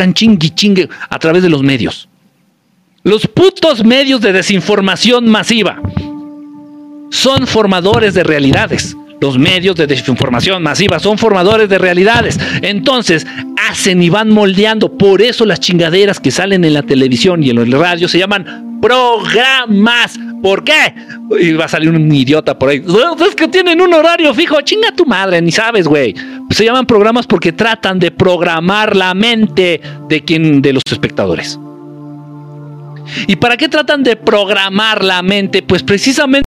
están chingui chingue a través de los medios. Los putos medios de desinformación masiva son formadores de realidades. Los medios de desinformación masiva son formadores de realidades. Entonces, hacen y van moldeando. Por eso las chingaderas que salen en la televisión y en los radios se llaman programas. ¿Por qué? Y va a salir un idiota por ahí. Es que tienen un horario fijo. Chinga tu madre, ni sabes, güey. Se llaman programas porque tratan de programar la mente de quien, de los espectadores. ¿Y para qué tratan de programar la mente? Pues precisamente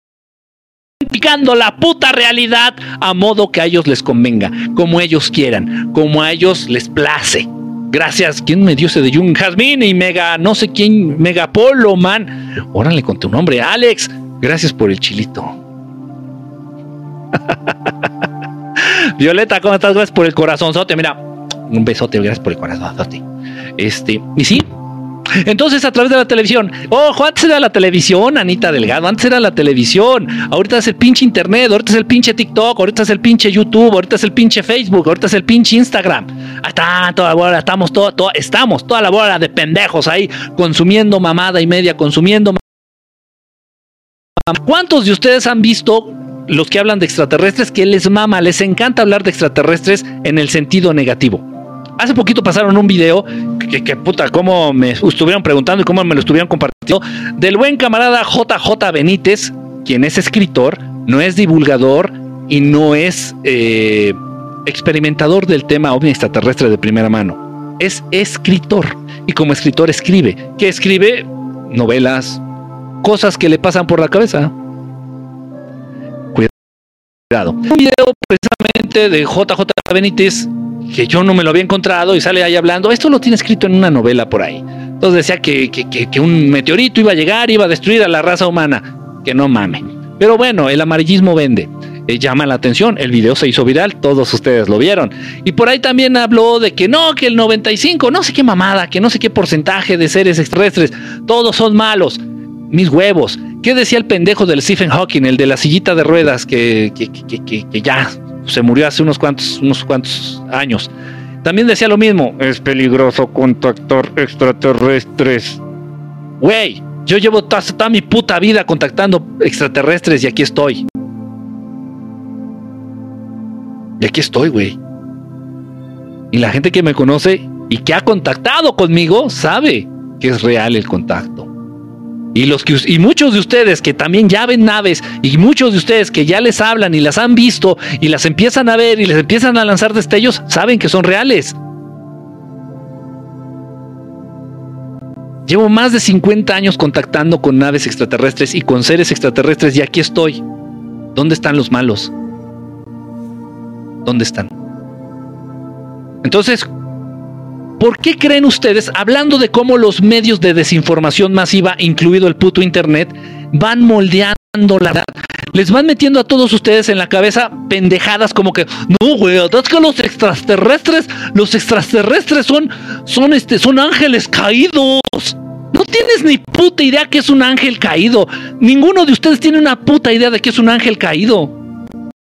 la puta realidad a modo que a ellos les convenga, como ellos quieran, como a ellos les place. Gracias. ¿Quién me dio ese de Jung Jasmine y Mega, no sé quién, Megapolo, man? Órale con tu nombre, Alex. Gracias por el chilito. Violeta, ¿cómo estás? Gracias por el corazonzote. Mira, un besote, gracias por el corazonzote. Este, y sí, entonces, a través de la televisión. Ojo, antes era la televisión, Anita Delgado. Antes era la televisión. Ahorita es el pinche internet. Ahorita es el pinche TikTok. Ahorita es el pinche YouTube. Ahorita es el pinche Facebook. Ahorita es el pinche Instagram. Ahí está toda la bola. Estamos, todo, estamos toda la bola de pendejos ahí consumiendo mamada y media, consumiendo. ¿Cuántos de ustedes han visto los que hablan de extraterrestres que les mama, les encanta hablar de extraterrestres en el sentido negativo? Hace poquito pasaron un video que, puta, cómo me estuvieron preguntando y cómo me lo estuvieron compartiendo del buen camarada JJ Benítez, quien es escritor, no es divulgador y no es eh, experimentador del tema ovni extraterrestre de primera mano. Es escritor y como escritor escribe. que escribe? Novelas, cosas que le pasan por la cabeza. Cuidado. Un video precisamente de JJ Benítez que yo no me lo había encontrado y sale ahí hablando, esto lo tiene escrito en una novela por ahí. Entonces decía que, que, un meteorito iba a llegar, iba a destruir a la raza humana. Que no mame. Pero bueno, el amarillismo vende. Eh, llama la atención, el video se hizo viral, todos ustedes lo vieron. Y por ahí también habló de que no, que el 95, no sé qué mamada, que no sé qué porcentaje de seres extraterrestres, todos son malos. Mis huevos. ¿Qué decía el pendejo del Stephen Hawking, el de la sillita de ruedas, que, que, que, que ya se murió hace unos cuantos, unos cuantos años. También decía lo mismo, es peligroso contactar extraterrestres. Güey, yo llevo toda, mi puta vida contactando extraterrestres y aquí estoy. Y aquí estoy, güey. Y la gente que me conoce y que ha contactado conmigo sabe que es real el contacto. Y, los que, y muchos de ustedes que también ya ven naves y muchos de ustedes que ya les hablan y las han visto y las empiezan a ver y les empiezan a lanzar destellos, saben que son reales. Llevo más de 50 años contactando con naves extraterrestres y con seres extraterrestres y aquí estoy. ¿Dónde están los malos? ¿Dónde están? Entonces, ¿Por qué creen ustedes, hablando de cómo los medios de desinformación masiva, incluido el puto Internet, van moldeando la verdad? Les van metiendo a todos ustedes en la cabeza pendejadas como que, no, güey, es que los extraterrestres, los extraterrestres son, son, este, son ángeles caídos. No tienes ni puta idea que es un ángel caído. Ninguno de ustedes tiene una puta idea de que es un ángel caído.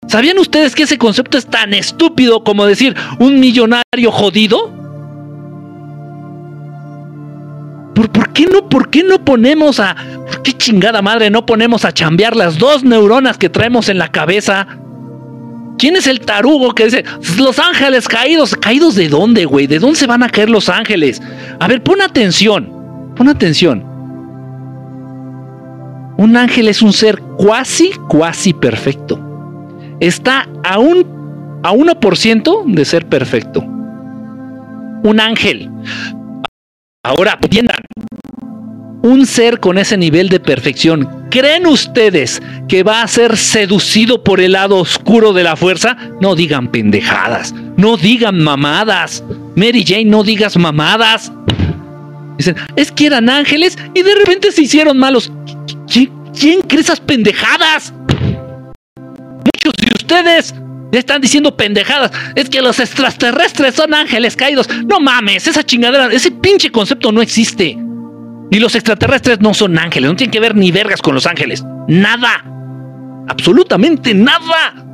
¿Sabían ustedes que ese concepto es tan estúpido como decir un millonario jodido? ¿Por, qué no, ¿Por qué no ponemos a... qué chingada madre no ponemos a chambear las dos neuronas que traemos en la cabeza? ¿Quién es el tarugo que dice, los ángeles caídos? ¿Caídos de dónde, güey? ¿De dónde se van a caer los ángeles? A ver, pon atención, pon atención. Un ángel es un ser cuasi, cuasi perfecto. Está a un a 1% de ser perfecto. Un ángel. Ahora, entiendan, un ser con ese nivel de perfección, ¿creen ustedes que va a ser seducido por el lado oscuro de la fuerza? No digan pendejadas, no digan mamadas. Mary Jane, no digas mamadas. Dicen, es que eran ángeles y de repente se hicieron malos. ¿Quién, cree esas pendejadas? Muchos de ustedes están diciendo pendejadas. Es que los extraterrestres son ángeles caídos. No mames, esa chingadera, ese pinche concepto no existe. Y los extraterrestres no son ángeles, no tienen que ver ni vergas con los ángeles. Nada. Absolutamente nada.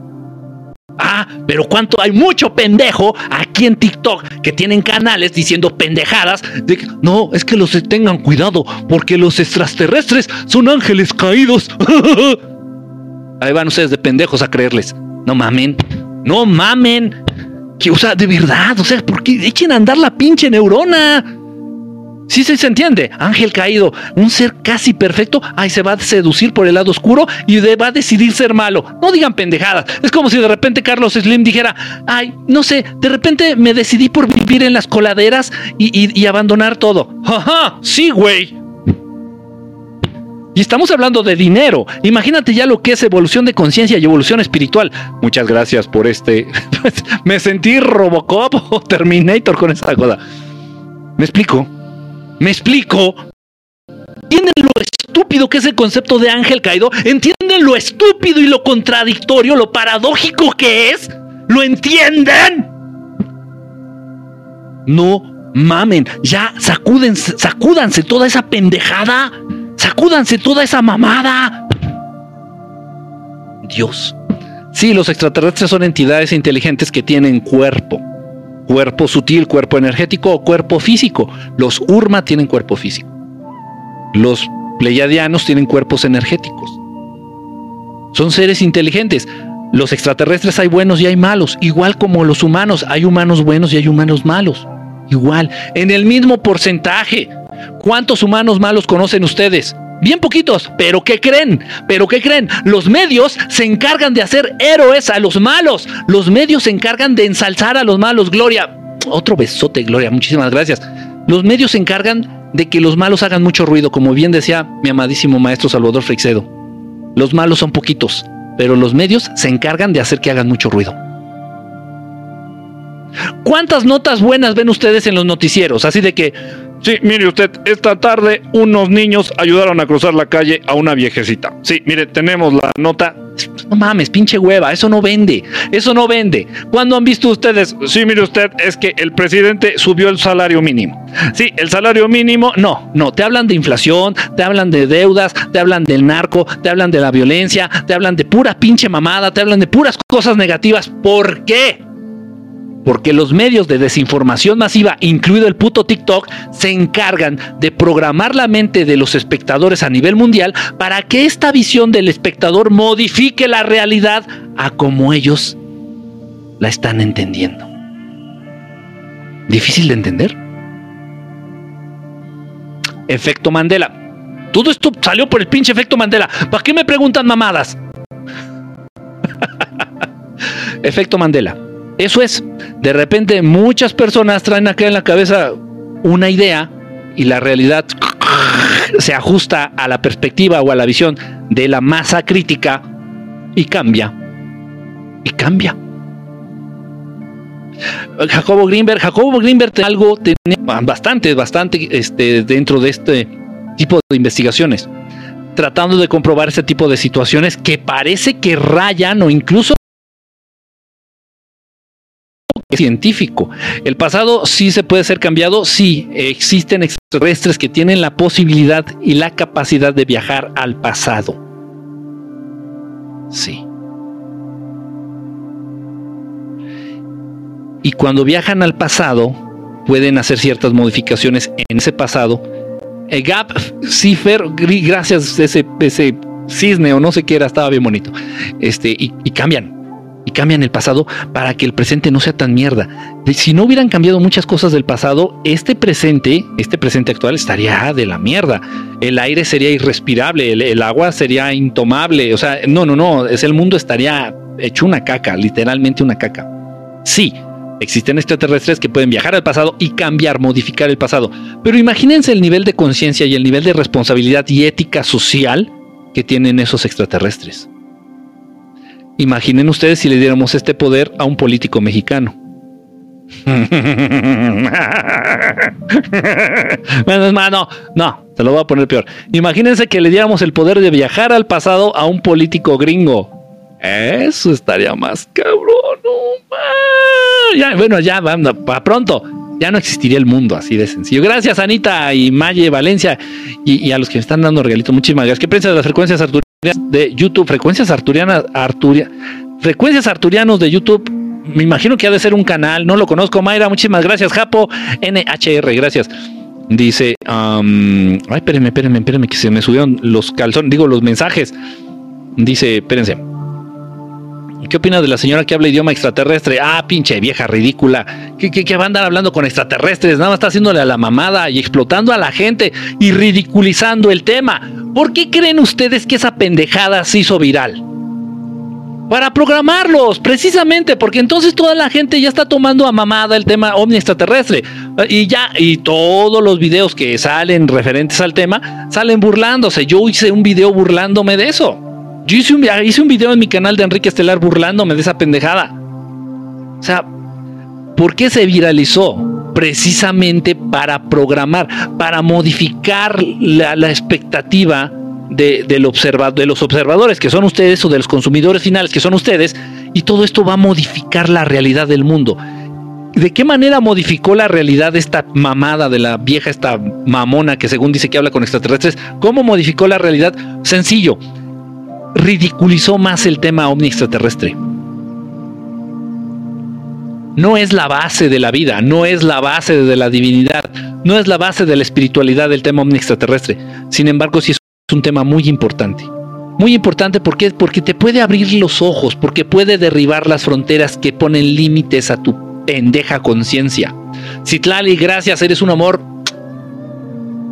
Ah, pero cuánto hay mucho pendejo aquí en TikTok que tienen canales diciendo pendejadas de que no, es que los tengan cuidado porque los extraterrestres son ángeles caídos. Ahí van ustedes de pendejos a creerles. No mamen. No mamen. Que, o sea, de verdad, o sea, ¿por qué echen a andar la pinche neurona? Sí, sí, se entiende. Ángel caído, un ser casi perfecto, ay, se va a seducir por el lado oscuro y va a decidir ser malo. No digan pendejadas. Es como si de repente Carlos Slim dijera, ay, no sé, de repente me decidí por vivir en las coladeras y, y abandonar todo. Ajá, sí, güey. Y estamos hablando de dinero. Imagínate ya lo que es evolución de conciencia y evolución espiritual. Muchas gracias por este. Me sentí Robocop o Terminator con esa cosa. ¿Me explico? ¿Me explico? ¿Entienden lo estúpido que es el concepto de ángel caído? ¿Entienden lo estúpido y lo contradictorio, lo paradójico que es? ¿Lo entienden? No mamen, ya sacúdense, sacúdanse toda esa pendejada. Sacúdanse toda esa mamada. Dios. Sí, los extraterrestres son entidades inteligentes que tienen cuerpo. Cuerpo sutil, cuerpo energético o cuerpo físico. Los Urma tienen cuerpo físico. Los Pleiadianos tienen cuerpos energéticos. Son seres inteligentes. Los extraterrestres hay buenos y hay malos, igual como los humanos, hay humanos buenos y hay humanos malos. Igual, en el mismo porcentaje. ¿Cuántos humanos malos conocen ustedes? Bien poquitos, pero ¿qué creen? ¿Pero qué creen? Los medios se encargan de hacer héroes a los malos. Los medios se encargan de ensalzar a los malos. Gloria, otro besote, Gloria, muchísimas gracias. Los medios se encargan de que los malos hagan mucho ruido, como bien decía mi amadísimo maestro Salvador Freixedo. Los malos son poquitos, pero los medios se encargan de hacer que hagan mucho ruido. ¿Cuántas notas buenas ven ustedes en los noticieros? Así de que, sí, mire usted, esta tarde unos niños ayudaron a cruzar la calle a una viejecita. Sí, mire, tenemos la nota. No mames, pinche hueva, eso no vende, eso no vende. ¿Cuándo han visto ustedes? Sí, mire usted, es que el presidente subió el salario mínimo. Sí, el salario mínimo, no, no, te hablan de inflación, te hablan de deudas, te hablan del narco, te hablan de la violencia, te hablan de pura pinche mamada, te hablan de puras cosas negativas. ¿Por qué? Porque los medios de desinformación masiva, incluido el puto TikTok, se encargan de programar la mente de los espectadores a nivel mundial para que esta visión del espectador modifique la realidad a como ellos la están entendiendo. ¿Difícil de entender? Efecto Mandela. Todo esto salió por el pinche efecto Mandela. ¿Para qué me preguntan mamadas? efecto Mandela. Eso es, de repente muchas personas traen acá en la cabeza una idea y la realidad se ajusta a la perspectiva o a la visión de la masa crítica y cambia. Y cambia. Jacobo Greenberg, Jacobo Greenberg algo tenía bastante, bastante este, dentro de este tipo de investigaciones, tratando de comprobar ese tipo de situaciones que parece que rayan o incluso científico. El pasado sí se puede ser cambiado, sí, existen extraterrestres que tienen la posibilidad y la capacidad de viajar al pasado. Sí. Y cuando viajan al pasado, pueden hacer ciertas modificaciones en ese pasado. El Gap Cipher, gracias a ese, ese cisne o no sé qué era, estaba bien bonito. Este, y cambian y cambian el pasado para que el presente no sea tan mierda. Si no hubieran cambiado muchas cosas del pasado, este presente, este presente actual estaría de la mierda. El aire sería irrespirable, el, agua sería intomable. O sea, no, no, no, es el mundo estaría hecho una caca, literalmente una caca. Sí, existen extraterrestres que pueden viajar al pasado y cambiar, modificar el pasado. Pero imagínense el nivel de conciencia y el nivel de responsabilidad y ética social que tienen esos extraterrestres. Imaginen ustedes si le diéramos este poder a un político mexicano. bueno, no, no, te lo voy a poner peor. Imagínense que le diéramos el poder de viajar al pasado a un político gringo. Eso estaría más cabrón. ya, bueno, ya, para pronto. Ya no existiría el mundo así de sencillo. Gracias, Anita y Maye Valencia y, a los que me están dando regalitos. Muchísimas gracias. ¿Qué piensas de las frecuencias arturianas? De YouTube, frecuencias arturianas, Arturia, Frecuencias Arturianos de YouTube. Me imagino que ha de ser un canal, no lo conozco. Mayra, muchísimas gracias. Japo, NHR, gracias. Dice, ay, espérenme, espérenme, espérenme, que se me subieron los calzones, digo, los mensajes. Dice, espérense. ¿Qué opinas de la señora que habla idioma extraterrestre? Ah, pinche vieja ridícula. ¿Qué, qué, va a andar hablando con extraterrestres? Nada más está haciéndole a la mamada y explotando a la gente y ridiculizando el tema. ¿Por qué creen ustedes que esa pendejada se hizo viral? Para programarlos, precisamente, porque entonces toda la gente ya está tomando a mamada el tema ovni extraterrestre. Y ya, y todos los videos que salen referentes al tema salen burlándose. Yo hice un video burlándome de eso. Yo hice un, video en mi canal de Enrique Estelar burlándome de esa pendejada. O sea, ¿por qué se viralizó? Precisamente para programar, para modificar la, expectativa de, de los observadores, que son ustedes, o de los consumidores finales, que son ustedes, y todo esto va a modificar la realidad del mundo. ¿De qué manera modificó la realidad esta mamada de la vieja, esta mamona que según dice que habla con extraterrestres? ¿Cómo modificó la realidad? Sencillo, ridiculizó más el tema ovni extraterrestre. No es la base de la vida, no es la base de la divinidad, no es la base de la espiritualidad del tema ovni extraterrestre. Sin embargo, sí es un tema muy importante. Muy importante porque, porque te puede abrir los ojos, porque puede derribar las fronteras que ponen límites a tu pendeja conciencia. Citlali, gracias, eres un amor.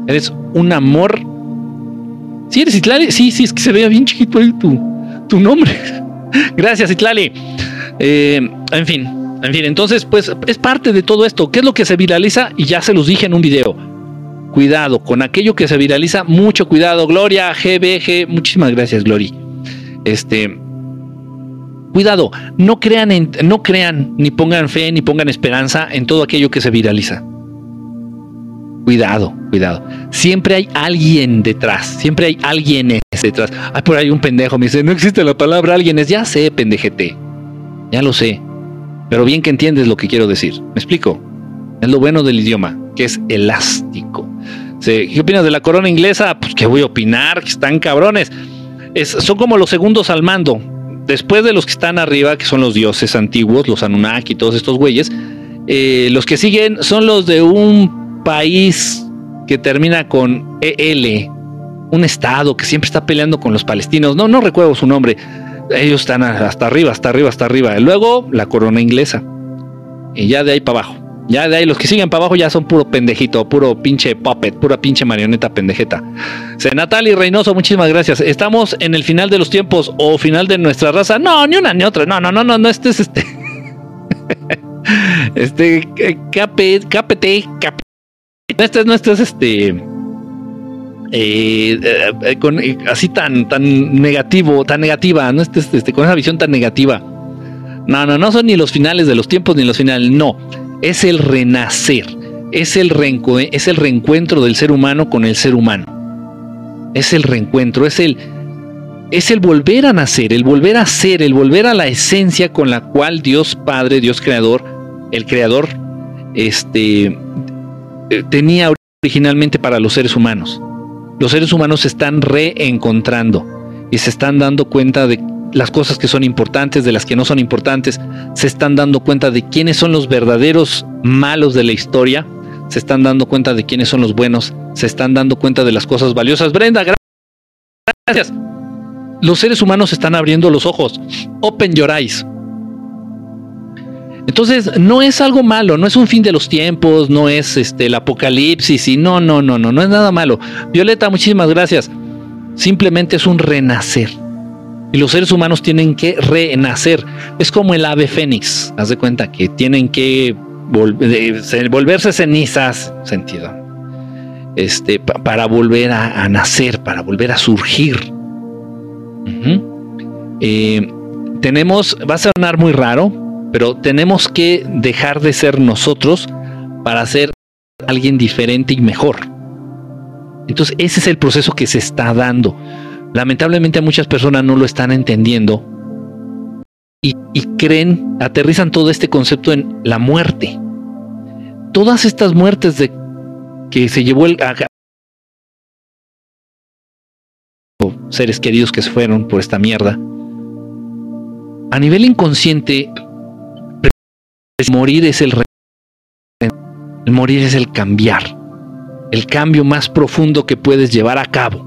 Eres un amor. Sí, eres Citlali. Sí, sí, es que se vea bien chiquito ahí tu, tu nombre. gracias, Citlali. Eh, en fin, en fin, entonces, pues es parte de todo esto. ¿Qué es lo que se viraliza? Y ya se los dije en un video cuidado con aquello que se viraliza, mucho cuidado. Gloria, GBG, muchísimas gracias, Glory. Este, cuidado, no crean, no crean, ni pongan fe, ni pongan esperanza en todo aquello que se viraliza. Cuidado, cuidado. Siempre hay alguien detrás, siempre hay alguien detrás. Ay, por ahí un pendejo me dice, no existe la palabra alguien, ya sé, pendejete. Ya lo sé. Pero bien que entiendes lo que quiero decir. ¿Me explico? Es lo bueno del idioma, que es elástico. ¿Qué opinas de la corona inglesa? Pues que voy a opinar, que están cabrones. son como los segundos al mando. Después de los que están arriba, que son los dioses antiguos, los Anunnaki y todos estos güeyes, eh, los que siguen son los de un país que termina con EL, un estado que siempre está peleando con los palestinos. No, no recuerdo su nombre. Ellos están hasta arriba, hasta arriba, hasta arriba. Luego la corona inglesa. Y ya de ahí para abajo. Ya de ahí los que siguen para abajo ya son puro pendejito, puro pinche puppet, pura pinche marioneta pendejeta. Natalie Reynoso, muchísimas gracias. Estamos en el final de los tiempos o final de nuestra raza. No, ni una ni otra. No, no, no, no, no, este es este. este KPT, KPT, Este no, este es este. Eh, eh, eh, así tan, tan negativo, tan negativa, ¿no? Este, este, con esa visión tan negativa. No, no, no son ni los finales de los tiempos ni los finales, no es el renacer, es el, es el reencuentro del ser humano con el ser humano. Es el reencuentro, es el, es el volver a nacer, el volver a ser, el volver a la esencia con la cual Dios Padre, Dios Creador, el Creador, este, tenía originalmente para los seres humanos. Los seres humanos se están reencontrando y se están dando cuenta de las cosas que son importantes, de las que no son importantes, se están dando cuenta de quiénes son los verdaderos malos de la historia, se están dando cuenta de quiénes son los buenos, se están dando cuenta de las cosas valiosas. Brenda, gracias. Los seres humanos están abriendo los ojos. Open your eyes. Entonces, no es algo malo, no es un fin de los tiempos, no es este el apocalipsis y no, no, no, no, no es nada malo. Violeta, muchísimas gracias. Simplemente es un renacer y los seres humanos tienen que renacer. Es como el ave fénix. Haz de cuenta que tienen que volverse cenizas, sentido. Este, para volver a, nacer, para volver a surgir. Eh, tenemos, va a sonar muy raro, pero tenemos que dejar de ser nosotros para ser alguien diferente y mejor. Entonces, ese es el proceso que se está dando. Lamentablemente muchas personas no lo están entendiendo y, creen, aterrizan todo este concepto en la muerte. Todas estas muertes de que se llevó el seres queridos que se fueron por esta mierda. a nivel inconsciente, morir es el el morir es el cambiar, el cambio más profundo que puedes llevar a cabo.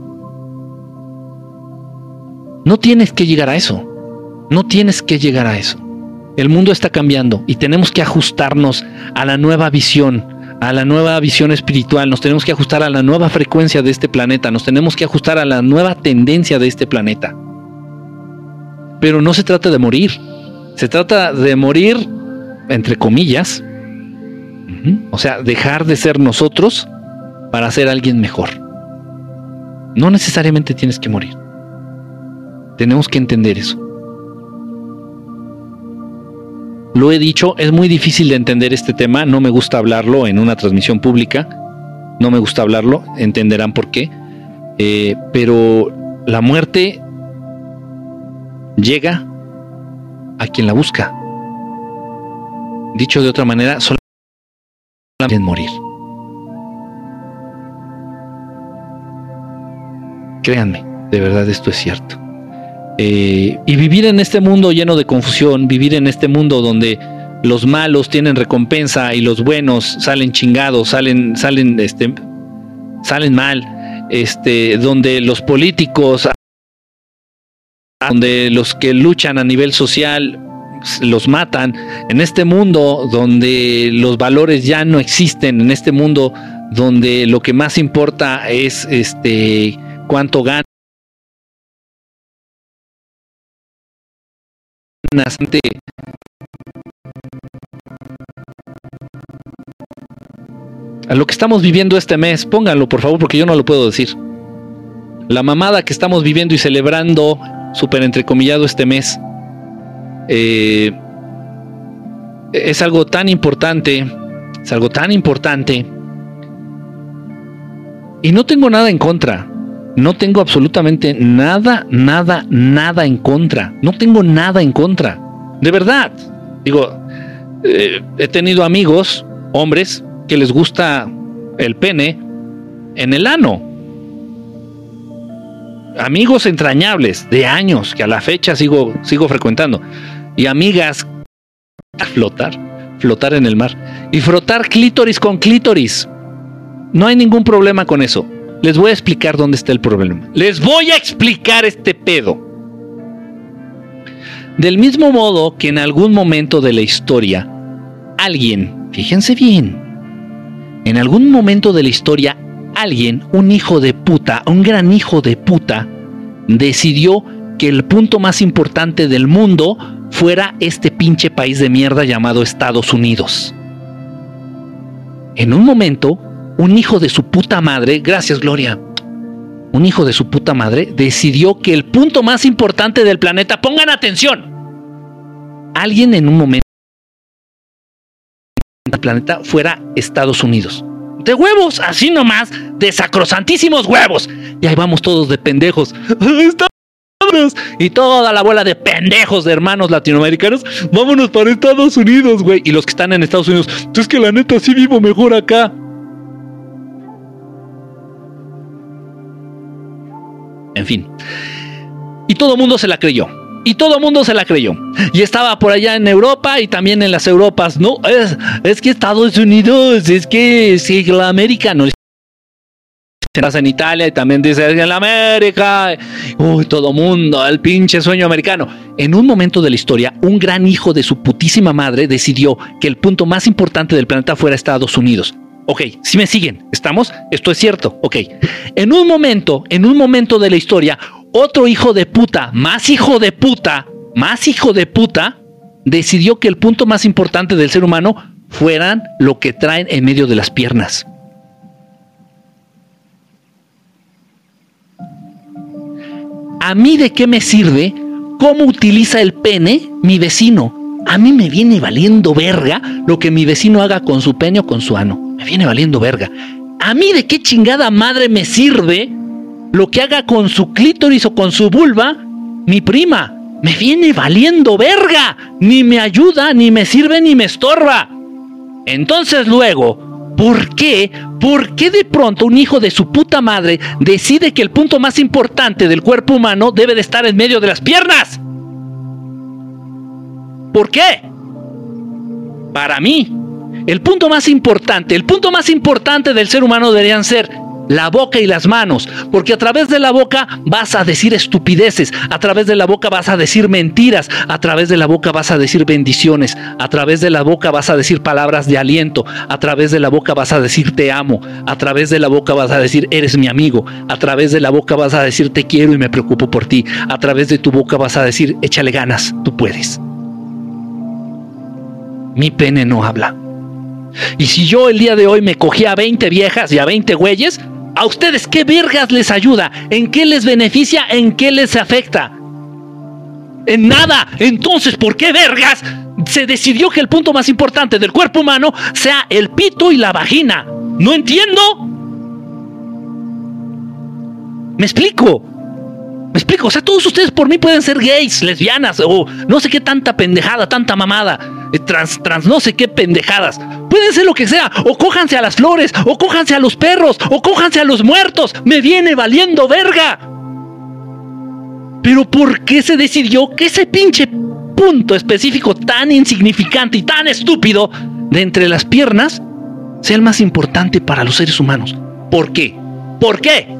No tienes que llegar a eso, no tienes que llegar a eso. El mundo está cambiando y tenemos que ajustarnos a la nueva visión, a la nueva visión espiritual, nos tenemos que ajustar a la nueva frecuencia de este planeta, nos tenemos que ajustar a la nueva tendencia de este planeta. Pero no se trata de morir, se trata de morir, entre comillas, o sea, dejar de ser nosotros para ser alguien mejor. No necesariamente tienes que morir. Tenemos que entender eso. Lo he dicho, es muy difícil de entender este tema, no me gusta hablarlo en una transmisión pública, no me gusta hablarlo, entenderán por qué, eh, pero la muerte llega a quien la busca. Dicho de otra manera, solo en morir. Créanme, de verdad esto es cierto. Eh, y vivir en este mundo lleno de confusión, vivir en este mundo donde los malos tienen recompensa y los buenos salen chingados, salen, salen, este, salen mal, este, donde los políticos, donde los que luchan a nivel social los matan, en este mundo donde los valores ya no existen, en este mundo donde lo que más importa es este cuánto gana a lo que estamos viviendo este mes, pónganlo por favor porque yo no lo puedo decir. La mamada que estamos viviendo y celebrando, súper entrecomillado este mes, eh, es algo tan importante, es algo tan importante. Y no tengo nada en contra, no tengo absolutamente nada, nada, nada en contra. No tengo nada en contra. De verdad. Digo, eh, he tenido amigos, hombres, que les gusta el pene en el ano. Amigos entrañables de años que a la fecha sigo, sigo frecuentando. Y amigas flotar, flotar en el mar. Y frotar clítoris con clítoris. No hay ningún problema con eso. Les voy a explicar dónde está el problema. Les voy a explicar este pedo. Del mismo modo que en algún momento de la historia, alguien, fíjense bien, en algún momento de la historia, alguien, un hijo de puta, un gran hijo de puta, decidió que el punto más importante del mundo fuera este pinche país de mierda llamado Estados Unidos. En un momento, un hijo de su puta madre, gracias Gloria, un hijo de su puta madre decidió que el punto más importante del planeta, pongan atención, alguien en un momento del planeta fuera Estados Unidos. De huevos, así nomás, de sacrosantísimos huevos. Y ahí vamos todos de pendejos. Y toda la bola de pendejos de hermanos latinoamericanos, vámonos para Estados Unidos, güey. Y los que están en Estados Unidos, es que la neta sí vivo mejor acá. En fin. Y todo el mundo se la creyó. Y todo el mundo se la creyó. Y estaba por allá en Europa y también en las Europas. No, es, es que Estados Unidos, es que, es la América no en Italia y también dice en la América. Uy, todo mundo, el pinche sueño americano. En un momento de la historia, un gran hijo de su putísima madre decidió que el punto más importante del planeta fuera Estados Unidos. Ok, si me siguen, ¿estamos? Esto es cierto, ok. En un momento, en un momento de la historia, otro hijo de puta, más hijo de puta, más hijo de puta, decidió que el punto más importante del ser humano fueran lo que traen en medio de las piernas. ¿A mí de qué me sirve cómo utiliza el pene mi vecino? A mí me viene valiendo verga lo que mi vecino haga con su pene o con su ano. Me viene valiendo verga. A mí de qué chingada madre me sirve lo que haga con su clítoris o con su vulva mi prima. Me viene valiendo verga. Ni me ayuda, ni me sirve, ni me estorba. Entonces luego, ¿por qué? ¿Por qué de pronto un hijo de su puta madre decide que el punto más importante del cuerpo humano debe de estar en medio de las piernas? ¿Por qué? Para mí, el punto más importante, el punto más importante del ser humano deberían ser la boca y las manos, porque a través de la boca vas a decir estupideces, a través de la boca vas a decir mentiras, a través de la boca vas a decir bendiciones, a través de la boca vas a decir palabras de aliento, a través de la boca vas a decir te amo, a través de la boca vas a decir eres mi amigo, a través de la boca vas a decir te quiero y me preocupo por ti, a través de tu boca vas a decir échale ganas, tú puedes. Mi pene no habla. Y si yo el día de hoy me cogí a 20 viejas y a 20 güeyes, ¿A ustedes qué vergas les ayuda? ¿En qué les beneficia? ¿En qué les afecta? En nada. Entonces, ¿por qué vergas se decidió que el punto más importante del cuerpo humano sea el pito y la vagina? No entiendo. ¿Me explico? ¿Me explico? O sea, todos ustedes por mí pueden ser gays, lesbianas o no sé qué tanta pendejada, tanta mamada, eh, trans, trans no sé qué pendejadas. Pueden ser lo que sea, o cójanse a las flores, o cójanse a los perros, o cójanse a los muertos. Me viene valiendo verga. Pero ¿por qué se decidió que ese pinche punto específico tan insignificante y tan estúpido de entre las piernas sea el más importante para los seres humanos? ¿Por qué? ¿Por qué?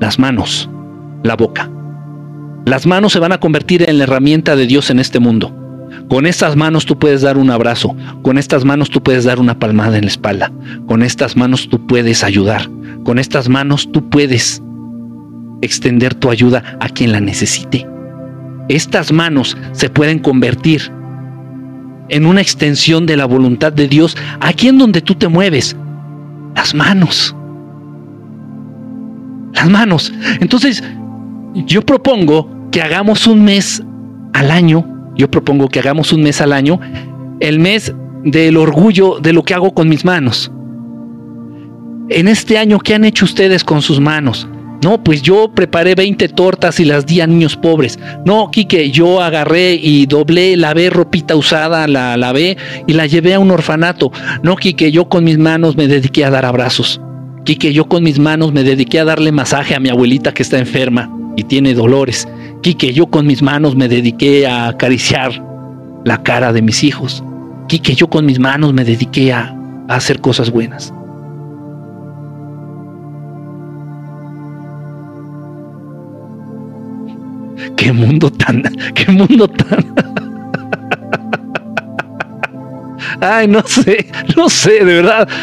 Las manos, la boca. Las manos se van a convertir en la herramienta de Dios en este mundo. Con estas manos tú puedes dar un abrazo, con estas manos tú puedes dar una palmada en la espalda, con estas manos tú puedes ayudar, con estas manos tú puedes extender tu ayuda a quien la necesite. Estas manos se pueden convertir en una extensión de la voluntad de Dios aquí en donde tú te mueves. Las manos. Las manos. Entonces, yo propongo que hagamos un mes al año, yo propongo que hagamos un mes al año, el mes del orgullo de lo que hago con mis manos. En este año, ¿qué han hecho ustedes con sus manos? No, pues yo preparé 20 tortas y las di a niños pobres. No, Quique, yo agarré y doblé, lavé ropita usada, la lavé y la llevé a un orfanato. No, Quique, yo con mis manos me dediqué a dar abrazos. Quique, yo con mis manos me dediqué a darle masaje a mi abuelita que está enferma y tiene dolores. Quique, yo con mis manos me dediqué a acariciar la cara de mis hijos. Quique, yo con mis manos me dediqué a, hacer cosas buenas. Qué mundo tan, qué mundo tan. Ay, no sé, no sé, de verdad.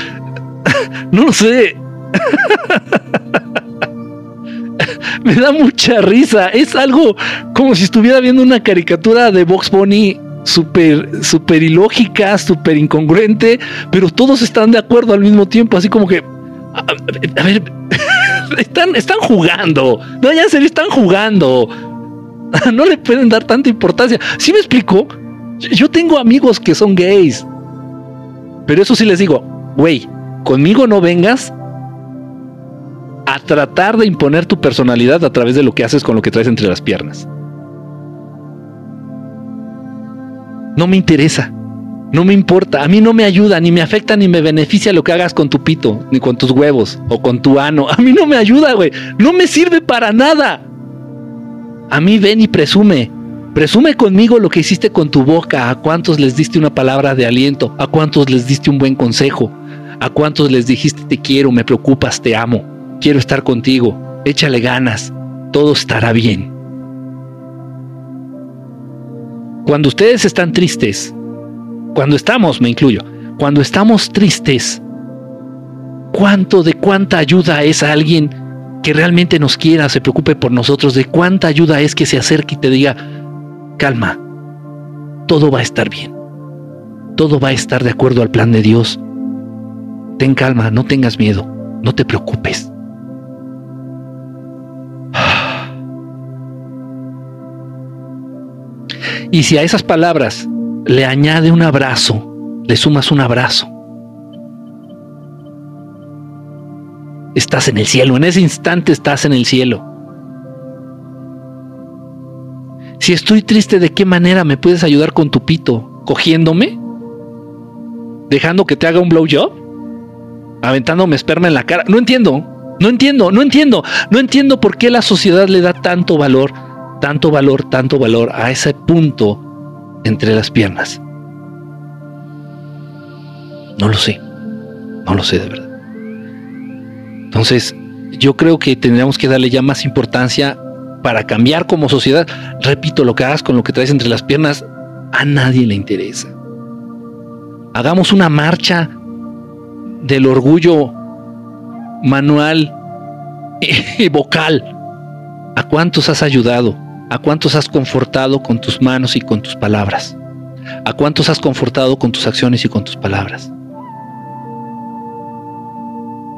No lo sé. me da mucha risa. Es algo como si estuviera viendo una caricatura de Box Bunny súper, súper ilógica, súper incongruente, pero todos están de acuerdo al mismo tiempo, así como que, a, ver, están, están jugando. No, ya en serio, están jugando. No le pueden dar tanta importancia. Si me explico? Yo tengo amigos que son gays. Pero eso sí les digo, güey, conmigo no vengas a tratar de imponer tu personalidad a través de lo que haces con lo que traes entre las piernas. No me interesa, no me importa, a mí no me ayuda, ni me afecta, ni me beneficia lo que hagas con tu pito, ni con tus huevos o con tu ano. A mí no me ayuda, güey, no me sirve para nada. A mí ven y presume, Presume conmigo lo que hiciste con tu boca, a cuántos les diste una palabra de aliento, a cuántos les diste un buen consejo, a cuántos les dijiste te quiero, me preocupas, te amo quiero estar contigo, échale ganas, todo estará bien. Cuando ustedes están tristes, cuando estamos, me incluyo, cuando estamos tristes, ¿cuánto de cuánta ayuda es a alguien que realmente nos quiera, se preocupe por nosotros? ¿De cuánta ayuda es que se acerque y te diga, calma, todo va a estar bien, todo va a estar de acuerdo al plan de Dios? Ten calma, no tengas miedo, no te preocupes. Y si a esas palabras le añade un abrazo, le sumas un abrazo, estás en el cielo, en ese instante estás en el cielo. Si estoy triste, ¿de qué manera me puedes ayudar con tu pito? ¿Cogiéndome? ¿Dejando que te haga un blowjob? ¿Aventándome esperma en la cara? No entiendo, no entiendo, no entiendo, no entiendo por qué la sociedad le da tanto valor tanto valor, tanto valor a ese punto entre las piernas? No lo sé, no lo sé de verdad. Entonces, yo creo que tendríamos que darle ya más importancia para cambiar como sociedad. Repito, lo que hagas con lo que traes entre las piernas, a nadie le interesa. Hagamos una marcha del orgullo manual y vocal. ¿A cuántos has ayudado? ¿A cuántos has confortado con tus manos y con tus palabras? ¿A cuántos has confortado con tus acciones y con tus palabras?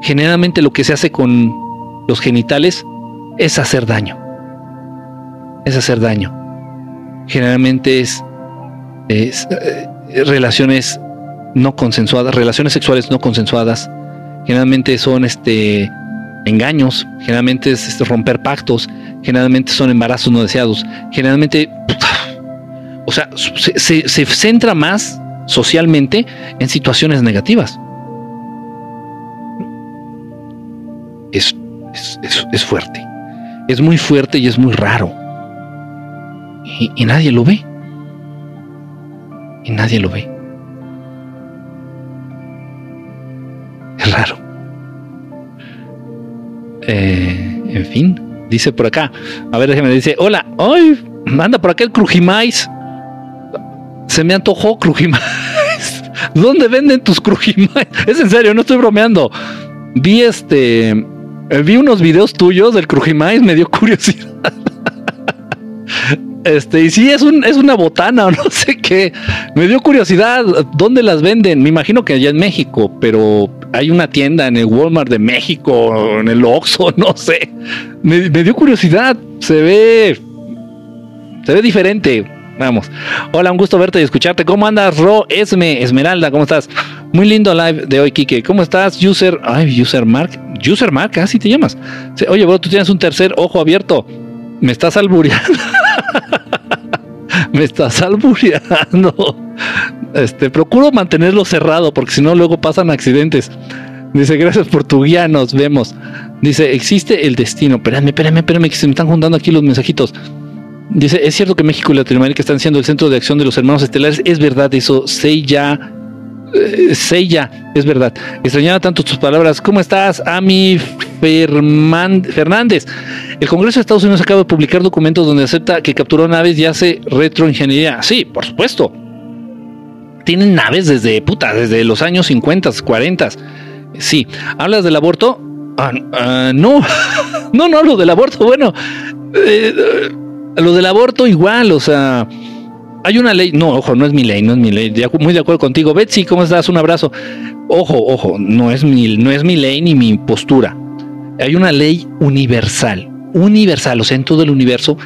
Generalmente lo que se hace con los genitales es hacer daño. Es hacer daño. Generalmente es, eh, relaciones no consensuadas, relaciones sexuales no consensuadas. Generalmente son este engaños, generalmente es este, romper pactos, generalmente son embarazos no deseados, generalmente, o sea, se, centra más socialmente en situaciones negativas. Es, es, fuerte, es muy fuerte y es muy raro. y nadie lo ve. Y nadie lo ve. Eh, en fin, dice por acá. A ver, déjeme, dice, hola, ay, manda por acá el crujimais. Se me antojó crujimais. ¿Dónde venden tus crujimais? Es en serio, no estoy bromeando. Vi este, eh, vi unos videos tuyos del crujimais, me dio curiosidad. Este, y sí, es, es una botana o no sé qué. Me dio curiosidad, ¿dónde las venden? Me imagino que allá en México, pero hay una tienda en el Walmart de México, o en el Oxxo, no sé. Me, dio curiosidad, se ve, se ve diferente. Vamos. Hola, un gusto verte y escucharte. ¿Cómo andas, Ro Esme, Esmeralda? ¿Cómo estás? Muy lindo live de hoy, Kike. ¿Cómo estás, User? Ay, User Mark. User Mark, así te llamas. Oye, bro, tú tienes un tercer ojo abierto. Me estás albureando. Me estás albureando. Este, procuro mantenerlo cerrado porque si no luego pasan accidentes. Dice, gracias por tu guía, nos vemos. Dice, existe el destino. Espérame, espérame, espérame, que se me están juntando aquí los mensajitos. Dice, es cierto que México y Latinoamérica están siendo el centro de acción de los hermanos estelares. Es verdad eso, sé Eh, ya, es verdad. Extrañaba tanto tus palabras. ¿Cómo estás, Ami Fernández? El Congreso de Estados Unidos acaba de publicar documentos donde acepta que capturó naves y hace retroingeniería. Sí, por supuesto tienen naves desde puta, desde los años 50, 40. Sí, ¿hablas del aborto? Ah, ah, no, no, no, lo del aborto, bueno, eh, lo del aborto igual, o sea, hay una ley, no, ojo, no es mi ley, no es mi ley, muy de acuerdo contigo. Betsy, ¿cómo estás? Un abrazo. Ojo, ojo, no es mi, no es mi ley ni mi postura. Hay una ley universal, universal, o sea, en todo el universo,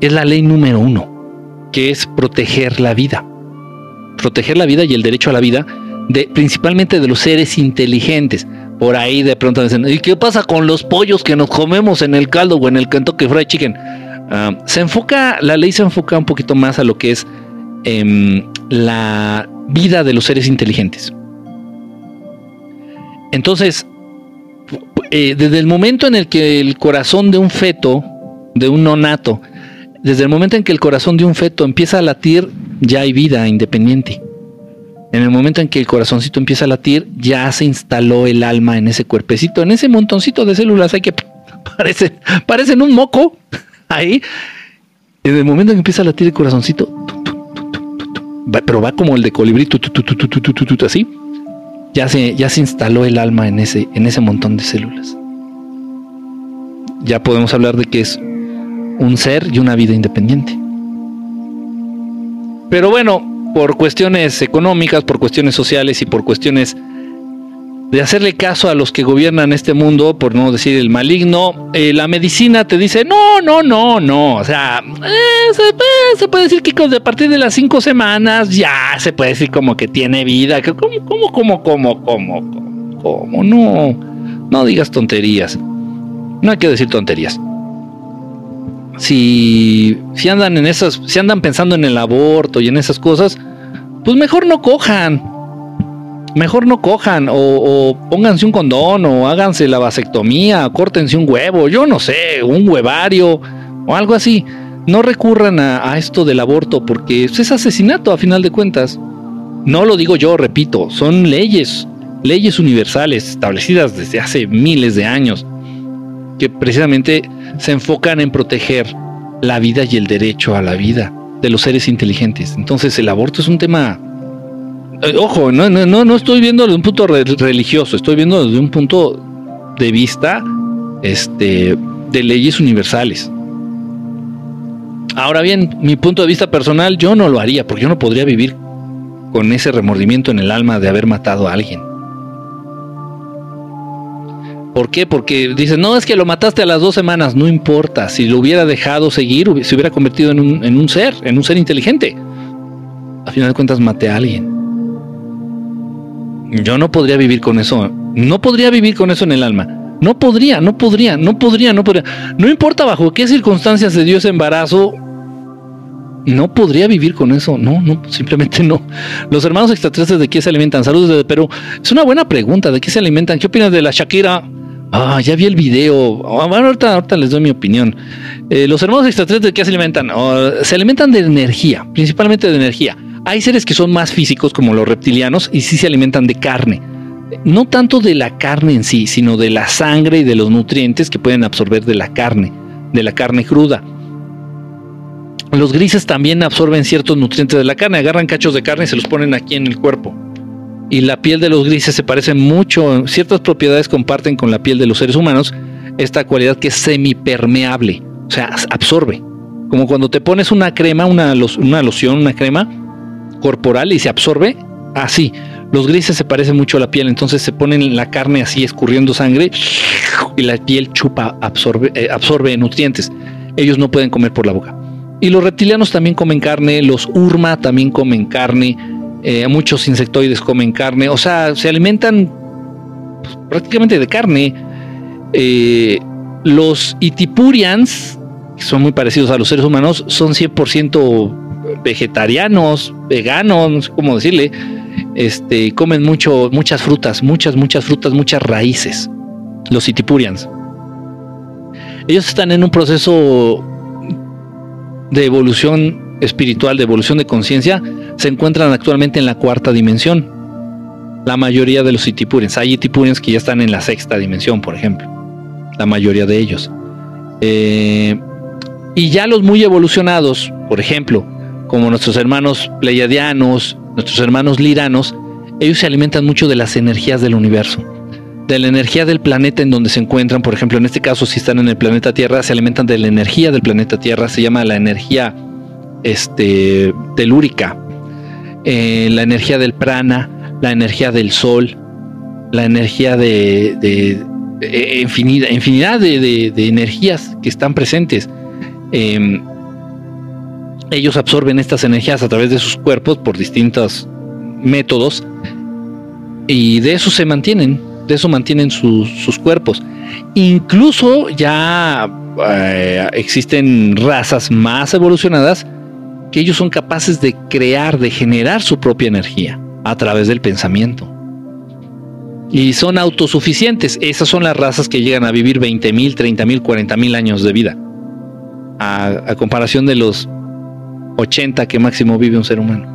es la ley número uno, que es proteger la vida proteger la vida y el derecho a la vida, de, principalmente de los seres inteligentes. Por ahí de pronto dicen, ¿y qué pasa con los pollos que nos comemos en el caldo o en el Kentucky Fried Chicken? Se enfoca, la ley se enfoca un poquito más a lo que es em, la vida de los seres inteligentes. Entonces, eh, desde el momento en el que el corazón de un feto, de un nonato, desde el momento en que el corazón de un feto empieza a latir, ya hay vida independiente. En el momento en que el corazoncito empieza a latir, ya se instaló el alma en ese cuerpecito, en ese montoncito de células hay que parecen, parecen un moco ahí. En el momento en que empieza a latir el corazoncito, pero va como el de colibrí, así, ya se, ya se instaló el alma en ese, en ese montón de células. Ya podemos hablar de que es un ser y una vida independiente. Pero bueno, por cuestiones económicas, por cuestiones sociales y por cuestiones de hacerle caso a los que gobiernan este mundo, por no decir el maligno, eh, la medicina te dice, no, no, no, no, o sea, eh, se, puede, decir que a partir de las cinco semanas ya se puede decir como que tiene vida, que como, como, como, como, como, como, no, no digas tonterías, no hay que decir tonterías. Si, si andan en esas, si andan pensando en el aborto y en esas cosas, pues mejor no cojan. Mejor no cojan, o, pónganse un condón, o háganse la vasectomía, córtense un huevo, yo no sé, un huevario, o algo así. no recurran a, esto del aborto porque es asesinato a final de cuentas. No lo digo yo, repito, son leyes, leyes universales establecidas desde hace miles de años que precisamente se enfocan en proteger la vida y el derecho a la vida de los seres inteligentes. Entonces el aborto es un tema, ojo, no, no, no estoy viendo desde un punto religioso, estoy viendo desde un punto de vista este, de leyes universales. Ahora bien, mi punto de vista personal, yo no lo haría, porque yo no podría vivir con ese remordimiento en el alma de haber matado a alguien. ¿Por qué? Porque dicen, no, es que lo mataste a las dos semanas, no importa, si lo hubiera dejado seguir, se hubiera convertido en un, en un ser, en un ser inteligente. A final de cuentas maté a alguien. Yo no podría vivir con eso, no podría vivir con eso en el alma. No podría, no podría, no podría, no podría. No importa bajo qué circunstancias se dio ese embarazo, no podría vivir con eso. No, no, simplemente no. Los hermanos extraterrestres de qué se alimentan. Saludos desde Perú. Es una buena pregunta. ¿De qué se alimentan? ¿Qué opinas de la Shakira? Ah, ya vi el video. Ah, bueno, ahorita, ahorita les doy mi opinión. Eh, los hermanos extraterrestres de qué se alimentan? Ah, se alimentan de energía, principalmente de energía. Hay seres que son más físicos, como los reptilianos, y sí se alimentan de carne no tanto de la carne en sí, sino de la sangre y de los nutrientes que pueden absorber de la carne, de la carne cruda. Los grises también absorben ciertos nutrientes de la carne, agarran cachos de carne y se los ponen aquí en el cuerpo. Y la piel de los grises se parece mucho, ciertas propiedades comparten con la piel de los seres humanos esta cualidad que es semipermeable, o sea, absorbe. Como cuando te pones una crema, una, una loción, una crema corporal y se absorbe, así. Los grises se parecen mucho a la piel, entonces se ponen la carne así escurriendo sangre y la piel chupa, absorbe, eh, absorbe nutrientes. Ellos no pueden comer por la boca. Y los reptilianos también comen carne, los urma también comen carne, eh, muchos insectoides comen carne, o sea, se alimentan pues, prácticamente de carne. Eh, los itipurians, que son muy parecidos a los seres humanos, son 100% vegetarianos, veganos, no sé cómo decirle este, comen mucho, muchas frutas, muchas, muchas frutas, muchas raíces, los Itipurians. Ellos están en un proceso de evolución espiritual, de evolución de conciencia, se encuentran actualmente en la cuarta dimensión. La mayoría de los Itipurians. Hay Itipurians que ya están en la sexta dimensión, por ejemplo. La mayoría de ellos. Eh, y ya los muy evolucionados, por ejemplo, como nuestros hermanos pleiadianos, nuestros hermanos liranos, ellos se alimentan mucho de las energías del universo, de la energía del planeta en donde se encuentran. Por ejemplo, en este caso, si están en el planeta Tierra, se alimentan de la energía del planeta Tierra, se llama la energía este, telúrica, eh, la energía del prana, la energía del sol, la energía de, eh, infinidad, infinidad de, energías que están presentes. Em, ellos absorben estas energías a través de sus cuerpos por distintos métodos y de eso se mantienen, de eso mantienen sus, cuerpos. Incluso ya eh, existen razas más evolucionadas que ellos son capaces de crear, de generar su propia energía a través del pensamiento. Y son autosuficientes. Esas son las razas que llegan a vivir 20 mil, 30 mil, 40 mil años de vida. a comparación de los 80 que máximo vive un ser humano.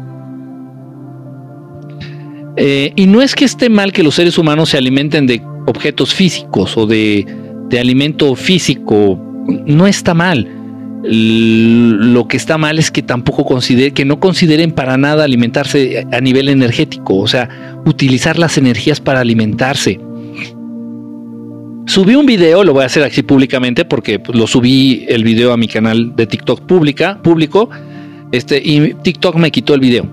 Eh, y no es que esté mal que los seres humanos se alimenten de objetos físicos o de, alimento físico, no está mal. Lo que está mal es que tampoco considere, que no consideren para nada alimentarse a nivel energético, o sea, utilizar las energías para alimentarse. Subí un video, lo voy a hacer aquí públicamente porque pues, lo subí el video a mi canal de TikTok pública, público, este, y TikTok me quitó el video.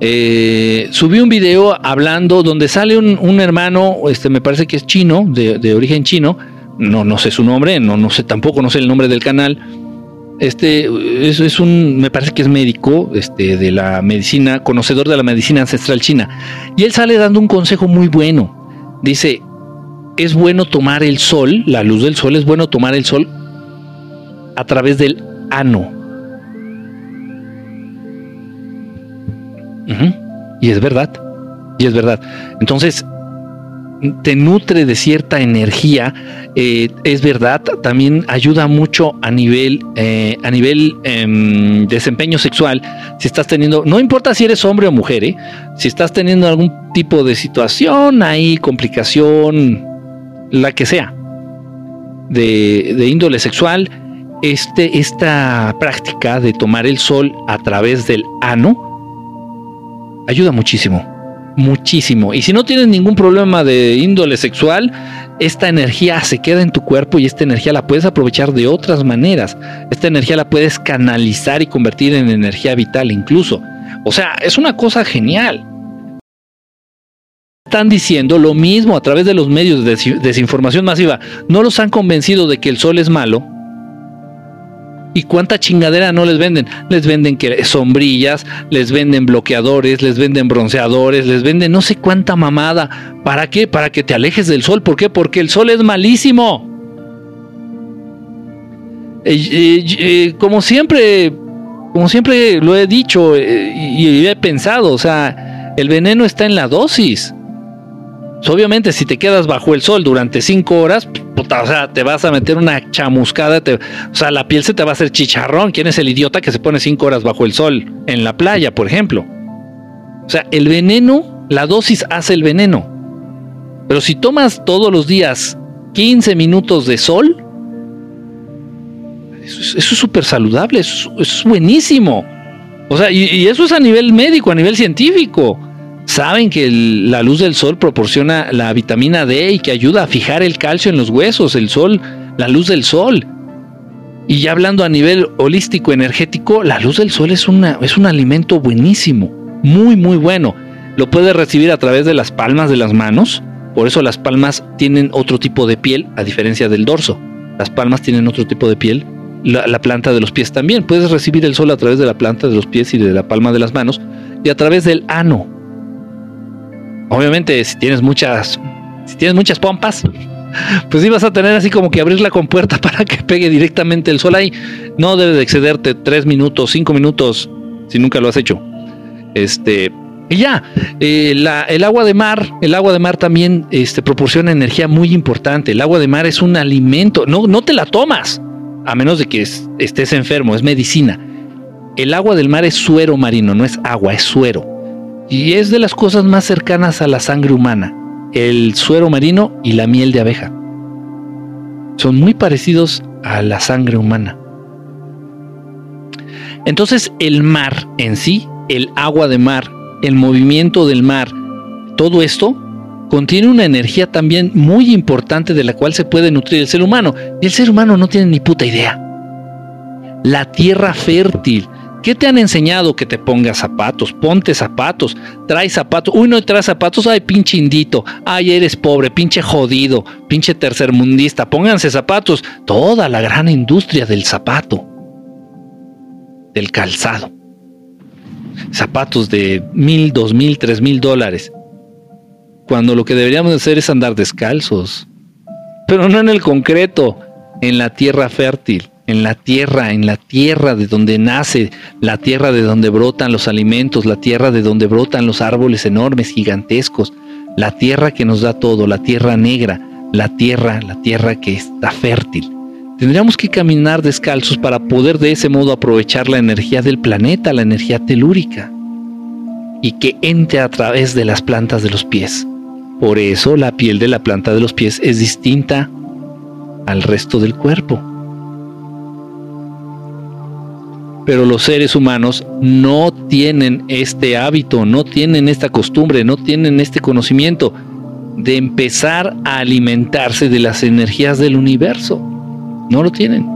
Eh, subí un video hablando donde sale un, hermano, este, me parece que es chino, de, origen chino, no, no sé su nombre, no, no sé tampoco, no sé el nombre del canal. Este es, es un, me parece que es médico, este, de la medicina, conocedor de la medicina ancestral china. Y él sale dando un consejo muy bueno. Dice, es bueno tomar el sol, la luz del sol, es bueno tomar el sol a través del ano. Y es verdad. Y es verdad. Entonces, te nutre de cierta energía, eh, es verdad, también ayuda mucho a nivel, eh, a nivel em, desempeño sexual. Si estás teniendo, no importa si eres hombre o mujer, ¿eh? si estás teniendo algún tipo de situación ahí, complicación, la que sea, de, de índole sexual, este, esta práctica de tomar el sol a través del ano ayuda muchísimo muchísimo. Y si no tienes ningún problema de índole sexual, esta energía se queda en tu cuerpo y esta energía la puedes aprovechar de otras maneras. Esta energía la puedes canalizar y convertir en energía vital incluso. O sea, es una cosa genial. Están diciendo lo mismo a través de los medios de desinformación masiva. No los han convencido de que el sol es malo, ¿Y cuánta chingadera no les venden? Les venden sombrillas, les venden bloqueadores, les venden bronceadores, les venden no sé cuánta mamada. ¿Para qué? Para que te alejes del sol. ¿Por qué? Porque el sol es malísimo. Eh, eh, eh, como siempre, como siempre lo he dicho y he pensado, o sea, el veneno está en la dosis. Obviamente, si te quedas bajo el sol durante cinco horas, o sea, te vas a meter una chamuscada, o sea, la piel se te va a hacer chicharrón. ¿Quién es el idiota que se pone cinco horas bajo el sol en la playa, por ejemplo? O sea, el veneno, la dosis hace el veneno. Pero si tomas todos los días 15 minutos de sol, eso es súper saludable, eso, es buenísimo. O sea, y eso es a nivel médico, a nivel científico saben que la luz del sol proporciona la vitamina D y que ayuda a fijar el calcio en los huesos, el sol, la luz del sol. Y ya hablando a nivel holístico energético, la luz del sol es, una, es un alimento buenísimo, muy muy bueno. Lo puedes recibir a través de las palmas de las manos, por eso las palmas tienen otro tipo de piel a diferencia del dorso. Las palmas tienen otro tipo de piel, la, la planta de los pies también. Puedes recibir el sol a través de la planta de los pies y de la palma de las manos y a través del ano, obviamente si tienes muchas, si tienes muchas pompas, pues sí vas a tener así como que abrir la compuerta para que pegue directamente el sol ahí. No debe de excederte tres minutos, cinco minutos, si nunca lo has hecho. Este, y ya, eh, el agua de mar, el agua de mar también este, proporciona energía muy importante. El agua de mar es un alimento, no, no te la tomas, a menos de que estés enfermo, es medicina. El agua del mar es suero marino, no es agua, es suero y es de las cosas más cercanas a la sangre humana, el suero marino y la miel de abeja. Son muy parecidos a la sangre humana. Entonces el mar en sí, el agua de mar, el movimiento del mar, todo esto contiene una energía también muy importante de la cual se puede nutrir el ser humano. Y el ser humano no tiene ni puta idea. La tierra fértil, ¿Qué te han enseñado que te pongas zapatos? Ponte zapatos, trae zapatos. Uy, no trae zapatos, ay, pinche indito. Ay, eres pobre, pinche jodido, pinche tercermundista. Pónganse zapatos. Toda la gran industria del zapato, del calzado. Zapatos de mil, dos mil, tres mil dólares. Cuando lo que deberíamos hacer es andar descalzos. Pero no en el concreto, en la tierra fértil en la tierra, en la tierra de donde nace, la tierra de donde brotan los alimentos, la tierra de donde brotan los árboles enormes, gigantescos, la tierra que nos da todo, la tierra negra, la tierra, la tierra que está fértil. Tendríamos que caminar descalzos para poder de ese modo aprovechar la energía del planeta, la energía telúrica, y que entre a través de las plantas de los pies. Por eso la piel de la planta de los pies es distinta al resto del cuerpo. Pero los seres humanos no tienen este hábito, no tienen esta costumbre, no tienen este conocimiento de empezar a alimentarse de las energías del universo. No lo tienen.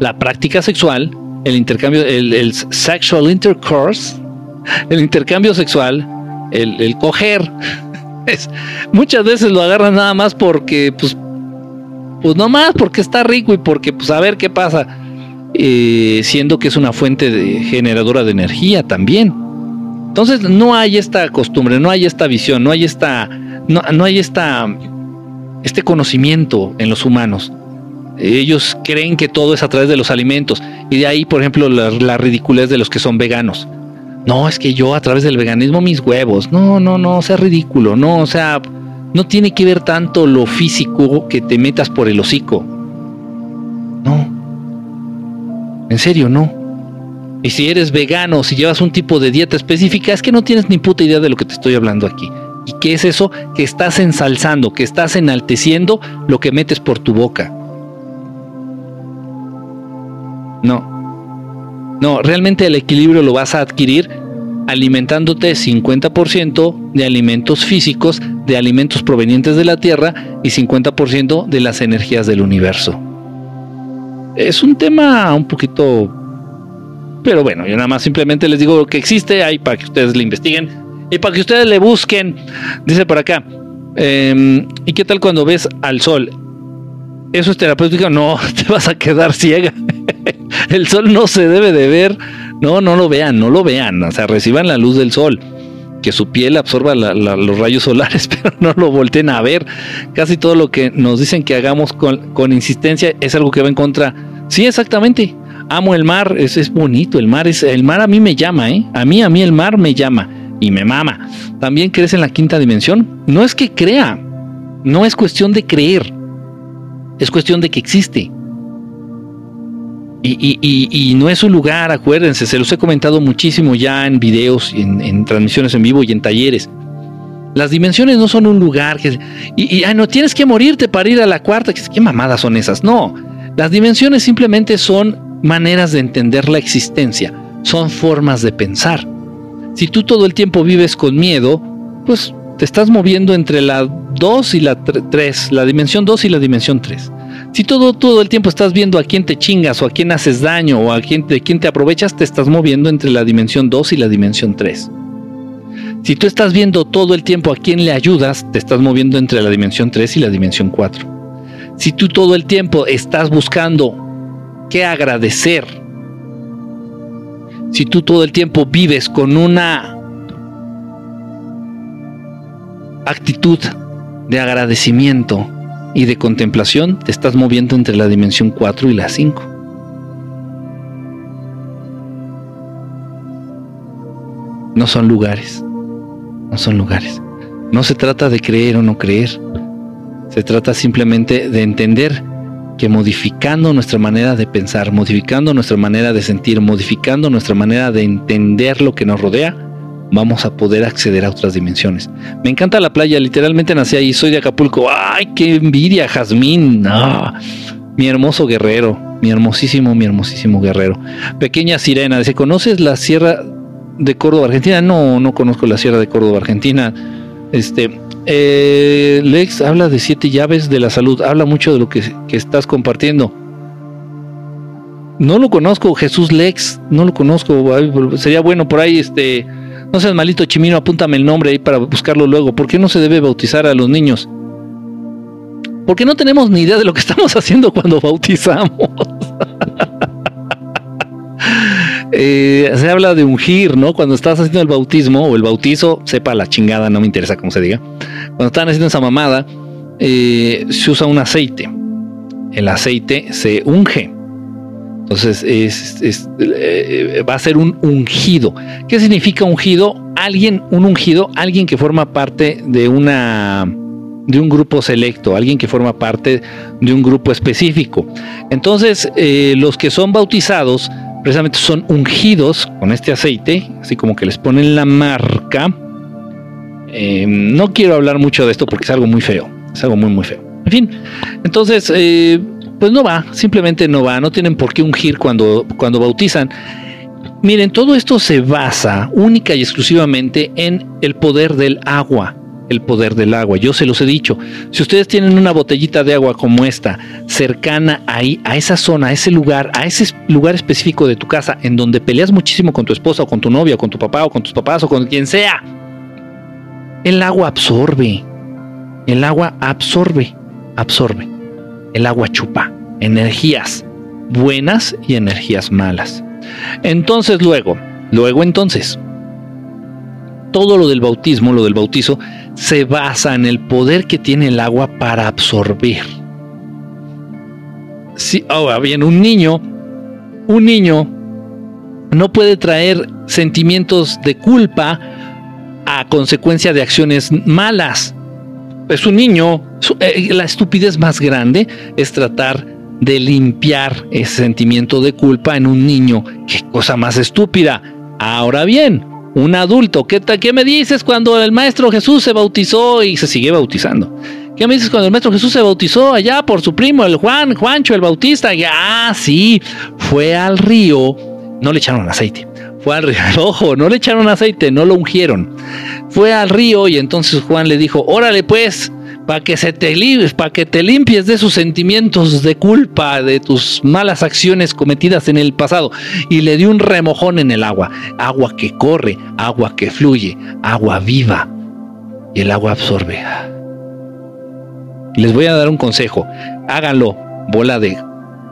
La práctica sexual, el intercambio, el, sexual intercourse, el intercambio sexual, el, coger, muchas veces lo agarran nada más porque, pues, pues no más porque está rico y porque, pues, a ver qué pasa eh, siendo que es una fuente generadora de energía también. Entonces no hay esta costumbre, no hay esta visión, no hay esta, no, hay esta, este conocimiento en los humanos. Ellos creen que todo es a través de los alimentos y de ahí, por ejemplo, la, la ridiculez de los que son veganos. No, es que yo a través del veganismo mis huevos. No, no, no, sea ridículo. No, o sea, no tiene que ver tanto lo físico que te metas por el hocico. No. En serio, no. Y si eres vegano, si llevas un tipo de dieta específica, es que no tienes ni puta idea de lo que te estoy hablando aquí. ¿Y qué es eso? Que estás ensalzando, que estás enalteciendo lo que metes por tu boca. No. No, realmente el equilibrio lo vas a adquirir alimentándote 50% de alimentos físicos, de alimentos provenientes de la Tierra y 50% de las energías del universo. Es un tema un poquito... Pero bueno, yo nada más simplemente les digo que existe ahí para que ustedes le investiguen y para que ustedes le busquen. Dice por acá, em, ¿y qué tal cuando ves al sol? ¿Eso es terapéutico? No, te vas a quedar ciega. El sol no se debe de ver. No, no lo vean, no lo vean. O sea, reciban la luz del sol. Que su piel absorba los rayos solares, pero no lo volteen a ver. Casi todo lo que nos dicen que hagamos con, insistencia es algo que va en contra. Sí, exactamente. Amo el mar, es, es bonito. El mar, el mar a mí me llama, ¿eh? A mí, a mí el mar me llama y me mama. También crees en la quinta dimensión. No es que crea, no es cuestión de creer es cuestión de que existe. Y, no es un lugar, acuérdense, se los he comentado muchísimo ya en videos, en, transmisiones en vivo y en talleres. Las dimensiones no son un lugar que... Y, no tienes que morirte para ir a la cuarta. ¿Qué mamadas son esas? No. Las dimensiones simplemente son maneras de entender la existencia. Son formas de pensar. Si tú todo el tiempo vives con miedo, pues te estás moviendo entre la 2 y la 3, la dimensión 2 y la dimensión 3. Si todo, todo el tiempo estás viendo a quién te chingas o a quién haces daño o a quién, de quién te aprovechas, te estás moviendo entre la dimensión 2 y la dimensión 3. Si tú estás viendo todo el tiempo a quién le ayudas, te estás moviendo entre la dimensión 3 y la dimensión 4. Si tú todo el tiempo estás buscando qué agradecer, si tú todo el tiempo vives con una actitud de agradecimiento y de contemplación, te estás moviendo entre la dimensión 4 y la 5. No son lugares, no son lugares. No se trata de creer o no creer, se trata simplemente de entender que modificando nuestra manera de pensar, modificando nuestra manera de sentir, modificando nuestra manera de entender lo que nos rodea, vamos a poder acceder a otras dimensiones. Me encanta la playa, literalmente nací ahí, soy de Acapulco. ¡Ay, qué envidia, Jazmín! mi hermoso guerrero, mi hermosísimo, mi hermosísimo guerrero. Pequeña sirena, dice, ¿conoces la Sierra de Córdoba, Argentina? No, no conozco la Sierra de Córdoba, Argentina. Este, eh, Lex habla de siete llaves de la salud, habla mucho de lo que, que estás compartiendo. No lo conozco, Jesús Lex, no lo conozco. Sería bueno por ahí, este, no seas malito, Chimino, apúntame el nombre ahí para buscarlo luego. ¿Por qué no se debe bautizar a los niños? Porque no tenemos ni idea de lo que estamos haciendo cuando bautizamos. Eh, se habla de ungir, ¿no? Cuando estás haciendo el bautismo o el bautizo, sepa la chingada, no me interesa cómo se diga. Cuando están haciendo esa mamada, eh, se usa un aceite. El aceite se unge. Entonces es, eh, va a ser un ungido. ¿Qué significa ungido? Alguien, un ungido, alguien que forma parte de una de un grupo selecto, alguien que forma parte de un grupo específico. Entonces, eh, los que son bautizados precisamente son ungidos con este aceite, así como que les ponen la marca. Eh, no quiero hablar mucho de esto porque es algo muy feo, es algo muy, muy feo. En fin, entonces pues no va, simplemente no va, no tienen por qué ungir cuando, cuando bautizan. Miren, todo esto se basa única y exclusivamente en el poder del agua, el poder del agua. Yo se los he dicho, si ustedes tienen una botellita de agua como esta, cercana ahí, a esa zona, a ese lugar, a ese lugar específico de tu casa, en donde peleas muchísimo con tu esposa o con tu novia o con tu papá o con tus papás o con quien sea, el agua absorbe, el agua absorbe, absorbe el agua chupa energías buenas y energías malas. Entonces luego, luego entonces, todo lo del bautismo, lo del bautizo, se basa en el poder que tiene el agua para absorber. Si ahora bien, un niño, un niño no puede traer sentimientos de culpa a consecuencia de acciones malas. Es un niño. Eh, la estupidez más grande es tratar de limpiar ese sentimiento de culpa en un niño. Qué cosa más estúpida. Ahora bien, un adulto, ¿qué, ¿qué me dices cuando el maestro Jesús se bautizó y se sigue bautizando? ¿Qué me dices cuando el maestro Jesús se bautizó allá por su primo, el Juan, Juancho, el Bautista? Y, ah, sí, fue al río, no le echaron aceite. Fue al río, ojo, no le echaron aceite, no lo ungieron. Fue al río y entonces Juan le dijo, órale pues, para que se te limpies, para que te limpies de sus sentimientos de culpa, de tus malas acciones cometidas en el pasado. Y le dio un remojón en el agua, agua que corre, agua que fluye, agua viva. Y el agua absorbe. Les voy a dar un consejo, háganlo, bola de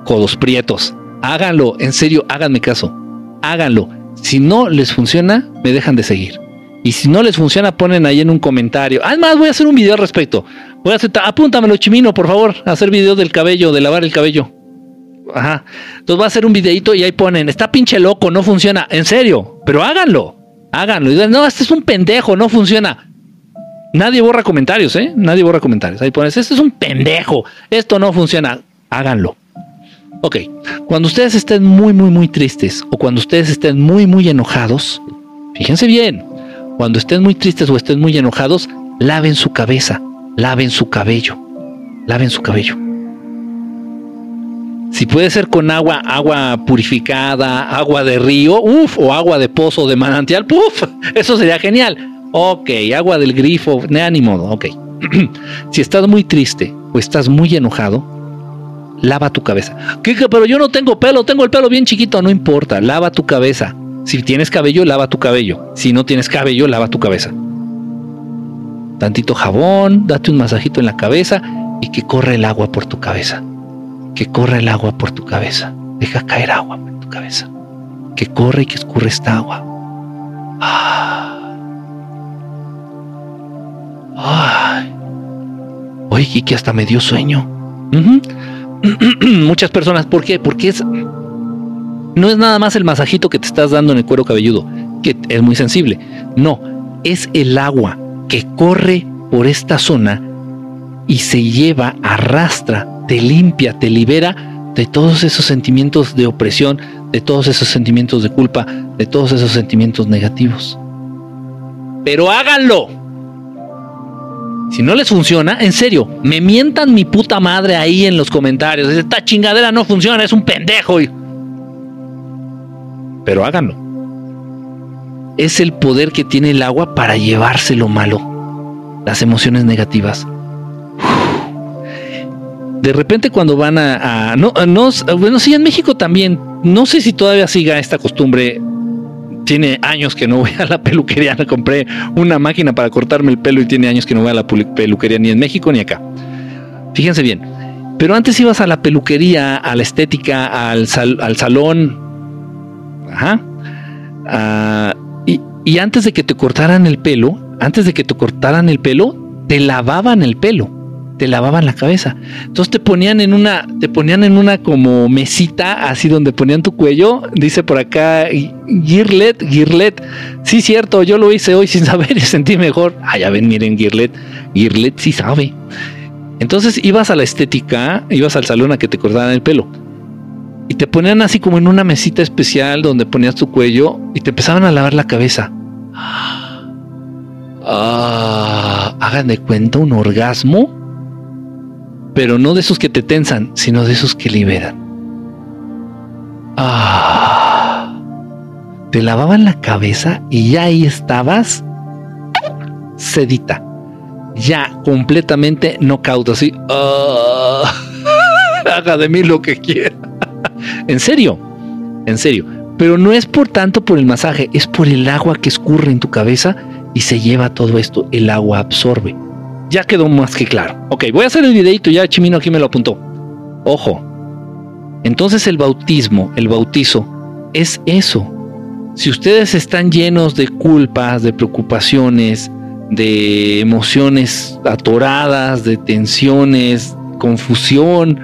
codos prietos, háganlo, en serio, háganme caso, háganlo. Si no les funciona, me dejan de seguir. Y si no les funciona, ponen ahí en un comentario. Además, voy a hacer un video al respecto. Voy a hacer, apúntamelo, Chimino, por favor, hacer video del cabello, de lavar el cabello. Ajá. Entonces voy a hacer un videito y ahí ponen, está pinche loco, no funciona. En serio, pero háganlo. Háganlo. Y no, este es un pendejo, no funciona. Nadie borra comentarios, ¿eh? Nadie borra comentarios. Ahí pones, este es un pendejo, esto no funciona. Háganlo. Ok, cuando ustedes estén muy, muy, muy tristes o cuando ustedes estén muy, muy enojados, fíjense bien, cuando estén muy tristes o estén muy enojados, laven su cabeza, laven su cabello, laven su cabello. Si puede ser con agua, agua purificada, agua de río, uff, o agua de pozo de manantial, puff, eso sería genial. Ok, agua del grifo, ni modo, ok. si estás muy triste o estás muy enojado, lava tu cabeza. ¿Qué, pero yo no tengo pelo, tengo el pelo bien chiquito, no importa, lava tu cabeza. Si tienes cabello, lava tu cabello. Si no tienes cabello, lava tu cabeza. Tantito jabón, date un masajito en la cabeza y que corra el agua por tu cabeza. Que corra el agua por tu cabeza. Deja caer agua por tu cabeza. Que corre y que escurre esta agua. Ah. Ay. Oye, que hasta me dio sueño. Muchas personas, ¿por qué? Porque es no es nada más el masajito que te estás dando en el cuero cabelludo, que es muy sensible. No, es el agua que corre por esta zona y se lleva, arrastra, te limpia, te libera de todos esos sentimientos de opresión, de todos esos sentimientos de culpa, de todos esos sentimientos negativos. Pero háganlo. Si no les funciona, en serio, me mientan mi puta madre ahí en los comentarios. Esta chingadera no funciona, es un pendejo pero háganlo. Es el poder que tiene el agua para llevarse lo malo, las emociones negativas. De repente cuando van a, no, no, bueno, sí, en México también, no sé si todavía siga esta costumbre. Tiene años que no voy a la peluquería, compré una máquina para cortarme el pelo y tiene años que no voy a la peluquería ni en México ni acá. Fíjense bien, pero antes ibas a la peluquería, a la estética, al, al salón, Ajá. Ah, y, antes de que te cortaran el pelo, antes de que te cortaran el pelo, te lavaban el pelo, te lavaban la cabeza. Entonces te ponían en una, te ponían en una como mesita, así donde ponían tu cuello. Dice por acá, Girlet, Girlet. Sí, cierto, yo lo hice hoy sin saber y sentí mejor. Ah, ya ven, miren, Girlet. Girlet sí sabe. Entonces ibas a la estética, ibas al salón a que te cortaran el pelo y te ponían así como en una mesita especial donde ponías tu cuello y te empezaban a lavar la cabeza. Ah, hagan de cuenta un orgasmo, pero no de esos que te tensan, sino de esos que liberan. Ah, te lavaban la cabeza y ya ahí estabas sedita, ya completamente no cauta, así. Ah, haga de mí lo que quiera. En serio, en serio. Pero no es por tanto por el masaje, es por el agua que escurre en tu cabeza y se lleva todo esto. El agua absorbe. Ya quedó más que claro. Ok, voy a hacer el videito, ya Chimino aquí me lo apuntó. Ojo. Entonces el bautismo, el bautizo, es eso. Si ustedes están llenos de culpas, de preocupaciones, de emociones atoradas, de tensiones, confusión,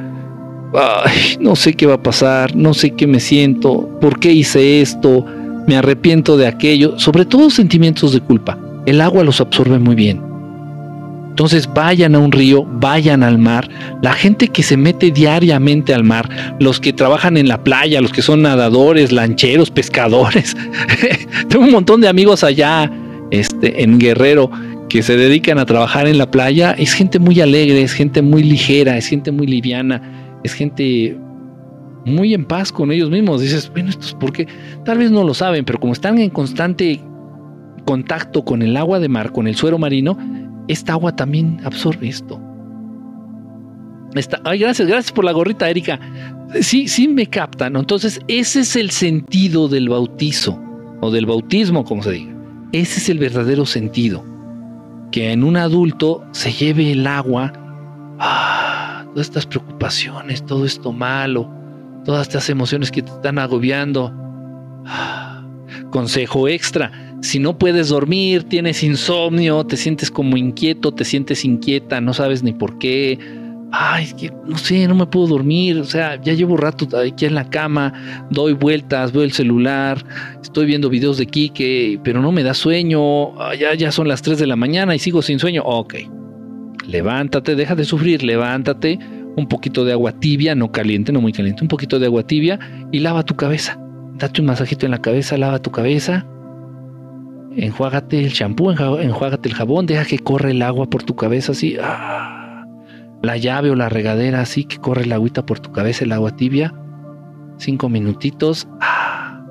no sé qué va a pasar, no sé qué me siento, por qué hice esto, me arrepiento de aquello, sobre todo sentimientos de culpa. El agua los absorbe muy bien. Entonces vayan a un río, vayan al mar. La gente que se mete diariamente al mar, los que trabajan en la playa, los que son nadadores, lancheros, pescadores. Tengo un montón de amigos allá este, en Guerrero que se dedican a trabajar en la playa. Es gente muy alegre, es gente muy ligera, es gente muy liviana, es gente muy en paz con ellos mismos. Dices, bueno, esto es porque tal vez no lo saben, pero como están en constante contacto con el agua de mar, con el suero marino, esta agua también absorbe esto. ay, gracias, gracias por la gorrita, Erika. Sí, sí me captan. Entonces, ese es el sentido del bautizo, o del bautismo, como se diga. Ese es el verdadero sentido. Que en un adulto se lleve el agua, ah, todas estas preocupaciones, todo esto malo, todas estas emociones que te están agobiando. Ah, consejo extra, si no puedes dormir, tienes insomnio, te sientes como inquieto, te sientes inquieta, no sabes ni por qué. Ay, es que no sé, no me puedo dormir. O sea, ya llevo rato aquí en la cama, doy vueltas, veo el celular, estoy viendo videos de Kike, pero no me da sueño. Ah, ya, ya son las 3 de la mañana y sigo sin sueño. Ok, levántate, deja de sufrir, levántate. Un poquito de agua tibia, no caliente, no muy caliente, un poquito de agua tibia y lava tu cabeza. Date un masajito en la cabeza, lava tu cabeza enjuágate el champú, enjuágate el jabón, deja que corre el agua por tu cabeza así. Ah, la llave o la regadera así, que corre el agüita por tu cabeza, el agua tibia. Cinco minutitos. Ah,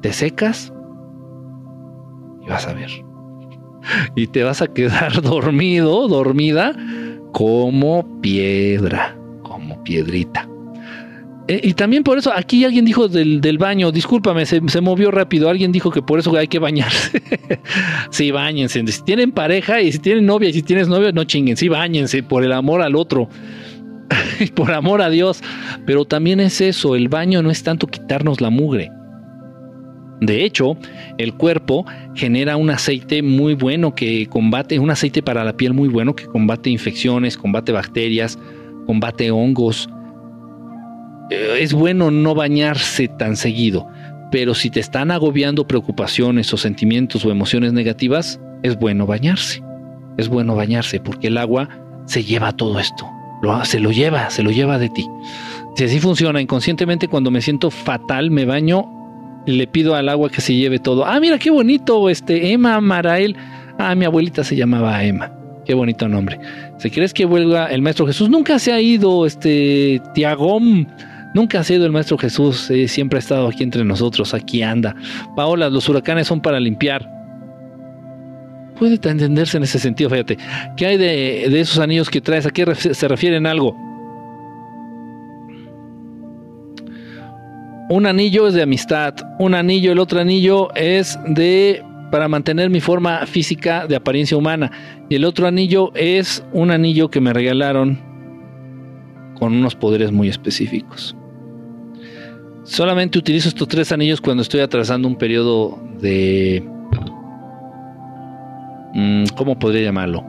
te secas y vas a ver. Y te vas a quedar dormido, dormida, como piedra, como piedrita. Eh, y también por eso, aquí alguien dijo del, baño, discúlpame, se, movió rápido, alguien dijo que por eso hay que bañarse. sí, bañense. Si tienen pareja y si tienen novia y si tienes novio, no chinguen, sí, bañense por el amor al otro, por amor a Dios. Pero también es eso, el baño no es tanto quitarnos la mugre. De hecho, el cuerpo genera un aceite muy bueno que combate, un aceite para la piel muy bueno que combate infecciones, combate bacterias, combate hongos eh, es bueno no bañarse tan seguido, pero si te están agobiando preocupaciones o sentimientos o emociones negativas, es bueno bañarse. Es bueno bañarse porque el agua se lleva todo esto. Se lo lleva, se lo lleva de ti. Si así funciona, inconscientemente cuando me siento fatal, me baño, le pido al agua que se lleve todo. Ah, mira qué bonito, este Emma Marael. Ah, mi abuelita se llamaba Emma. Qué bonito nombre. Si quieres que vuelva el Maestro Jesús, nunca se ha ido, este Tiagón. Nunca ha sido el Maestro Jesús, eh, siempre ha estado aquí entre nosotros, aquí anda. Paola, los huracanes son para limpiar. Puede entenderse en ese sentido, fíjate. ¿Qué hay de, esos anillos que traes? ¿A qué se refieren algo? Un anillo es de amistad, un anillo, el otro anillo es de para mantener mi forma física de apariencia humana y el otro anillo es un anillo que me regalaron con unos poderes muy específicos. Solamente utilizo estos tres anillos cuando estoy atravesando un periodo de... Mm, ¿Cómo podría llamarlo?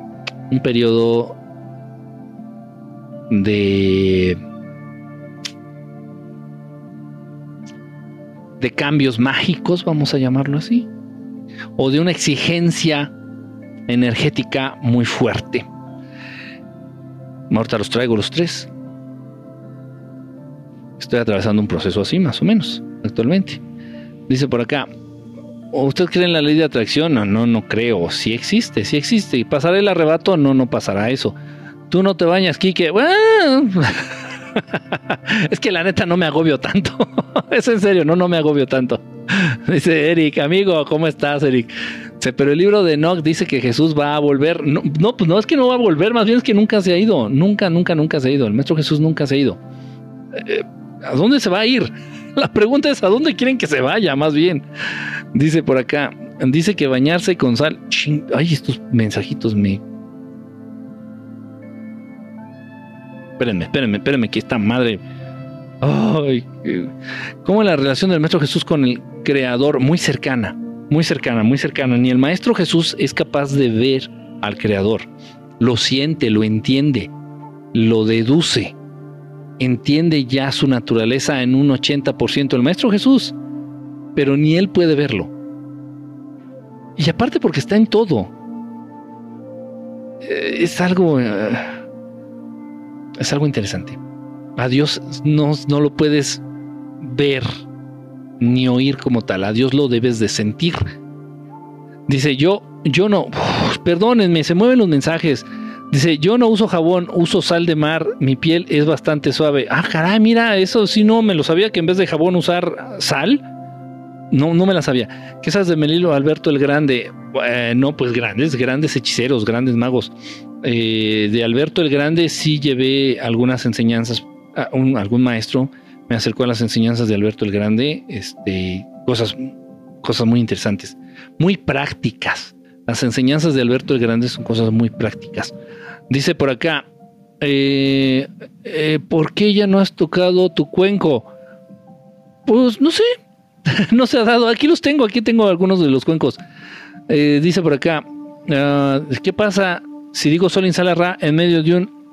Un periodo de... de cambios mágicos, vamos a llamarlo así, o de una exigencia energética muy fuerte. Ahorita los traigo los tres. Estoy atravesando un proceso así, más o menos, actualmente. Dice por acá, ¿usted cree en la ley de atracción? No, no, no creo. Sí existe, sí existe. ¿Y pasará el arrebato? No, no pasará eso. Tú no te bañas, Kike. es que la neta no me agobio tanto. es en serio, no, no me agobio tanto. Dice Eric, amigo, ¿cómo estás, Eric? Pero el libro de Enoch dice que Jesús va a volver. No, no, pues no es que no va a volver, más bien es que nunca se ha ido. Nunca, nunca, nunca se ha ido. El Maestro Jesús nunca se ha ido. Eh, ¿A dónde se va a ir? La pregunta es, ¿a dónde quieren que se vaya? Más bien. Dice por acá, dice que bañarse con sal. ay, estos mensajitos me... Espérenme, espérenme, espérenme, que esta madre... Ay, ¿cómo es la relación del Maestro Jesús con el Creador? Muy cercana, muy cercana, muy cercana. Ni el Maestro Jesús es capaz de ver al Creador. Lo siente, lo entiende, lo deduce entiende ya su naturaleza en un 80% el Maestro Jesús, pero ni él puede verlo. Y aparte porque está en todo. Eh, es algo... Eh, es algo interesante. A Dios no, no lo puedes ver ni oír como tal. A Dios lo debes de sentir. Dice, yo, yo no, perdónenme, se mueven los mensajes. Dice, yo no uso jabón, uso sal de mar, mi piel es bastante suave. Ah, caray, mira, eso sí no me lo sabía que en vez de jabón usar sal. No, no me la sabía. ¿Qué sabes de Melilo Alberto el Grande? no, pues grandes, grandes hechiceros, grandes magos. Eh, de Alberto el Grande sí llevé algunas enseñanzas, algún maestro me acercó a las enseñanzas de Alberto el Grande, este, cosas, cosas muy interesantes, muy prácticas. Las enseñanzas de Alberto el Grande son cosas muy prácticas. Dice por acá, eh, eh, ¿por qué ya no has tocado tu cuenco? Pues no sé, no se ha dado. Aquí los tengo, aquí tengo algunos de los cuencos. Eh, dice por acá, ah, ¿qué pasa si digo Sol Ra en medio de un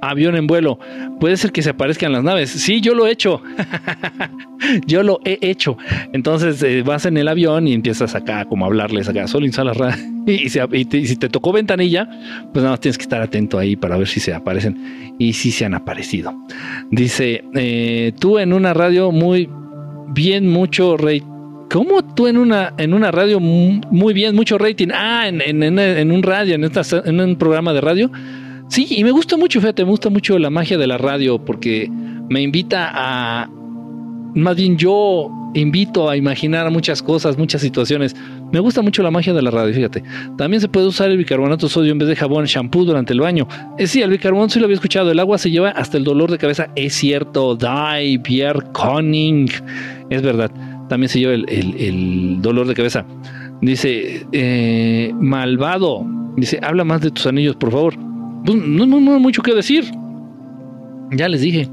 avión en vuelo. Puede ser que se aparezcan las naves. Sí, yo lo he hecho. yo lo he hecho. Entonces eh, vas en el avión y empiezas acá como a hablarles acá, solo instalas y, y, y, si te tocó ventanilla, pues nada más tienes que estar atento ahí para ver si se aparecen y si se han aparecido. Dice, eh, tú en una radio muy bien, mucho rey. ¿Cómo tú en una, en una radio muy bien, mucho rating? Ah, en, en, un radio, en, esta, en un programa de radio Sí, y me gusta mucho, fíjate, me gusta mucho la magia de la radio porque me invita a, más bien yo invito a imaginar muchas cosas, muchas situaciones. Me gusta mucho la magia de la radio, fíjate. También se puede usar el bicarbonato de sodio en vez de jabón, shampoo durante el baño. Eh, sí, el bicarbonato sí lo había escuchado. El agua se lleva hasta el dolor de cabeza. Es cierto. Die, Pierre Conning. Es verdad. También se lleva el, dolor de cabeza. Dice, eh, malvado. Dice, habla más de tus anillos, por favor. Pues, no, hay mucho que decir. Ya les dije.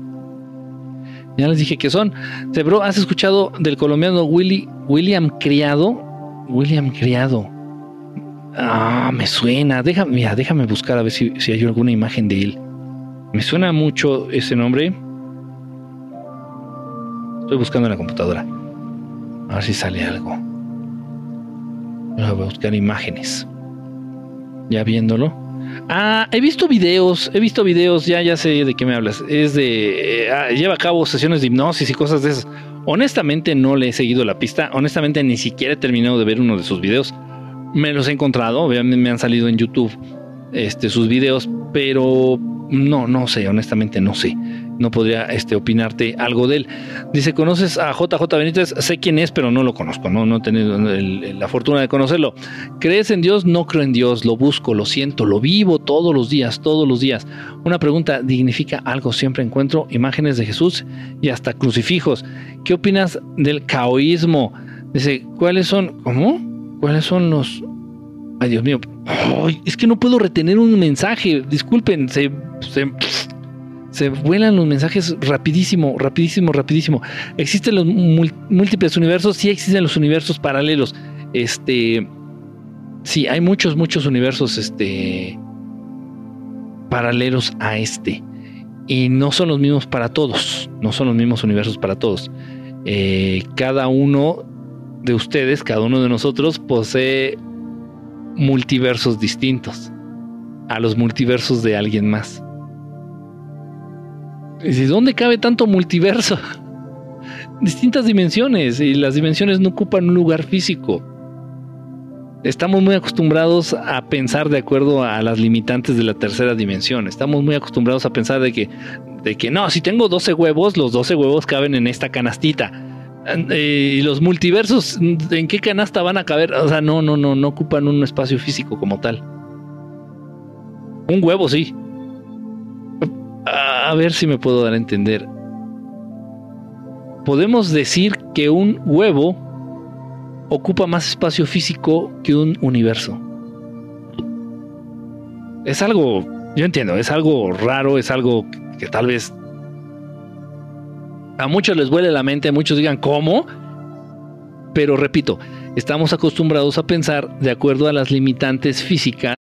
Ya les dije que son. Bro, ¿has escuchado del colombiano Willy, William Criado? William Criado. Ah, me suena. Déjame, mira, déjame buscar a ver si, si hay alguna imagen de él. Me suena mucho ese nombre. Estoy buscando en la computadora. A ver si sale algo. Voy a buscar imágenes. Ya viéndolo. Ah, he visto videos, he visto videos, ya, ya sé de qué me hablas. Es de. Eh, ah, lleva a cabo sesiones de hipnosis y cosas de esas. Honestamente no le he seguido la pista. Honestamente ni siquiera he terminado de ver uno de sus videos. Me los he encontrado, obviamente me han salido en YouTube este, sus videos, pero no, no sé, honestamente no sé no podría este, opinarte algo de él. Dice, ¿conoces a JJ Benítez? Sé quién es, pero no lo conozco, no, no he tenido la fortuna de conocerlo. ¿Crees en Dios? No creo en Dios, lo busco, lo siento, lo vivo todos los días, todos los días. Una pregunta, ¿dignifica algo? Siempre encuentro imágenes de Jesús y hasta crucifijos. ¿Qué opinas del caoísmo? Dice, ¿cuáles son? ¿Cómo? ¿Cuáles son los... Ay, Dios mío. es que no puedo retener un mensaje. Disculpen, se, se vuelan los mensajes rapidísimo, rapidísimo, rapidísimo. Existen los múltiples universos, sí existen los universos paralelos. Este, sí, hay muchos, muchos universos, este, paralelos a este. Y no son los mismos para todos, no son los mismos universos para todos. Eh, cada uno de ustedes, cada uno de nosotros posee multiversos distintos a los multiversos de alguien más. ¿Y dónde cabe tanto multiverso? Distintas dimensiones y las dimensiones no ocupan un lugar físico. Estamos muy acostumbrados a pensar de acuerdo a las limitantes de la tercera dimensión. Estamos muy acostumbrados a pensar de que, de que no, si tengo 12 huevos, los 12 huevos caben en esta canastita. Eh, y los multiversos, ¿en qué canasta van a caber? O sea, no, no, no, no ocupan un espacio físico como tal. Un huevo sí, a ver si me puedo dar a entender. Podemos decir que un huevo ocupa más espacio físico que un universo. Es algo, yo entiendo, es algo raro, es algo que tal vez a muchos les vuele la mente, muchos digan, ¿cómo? Pero repito, estamos acostumbrados a pensar de acuerdo a las limitantes físicas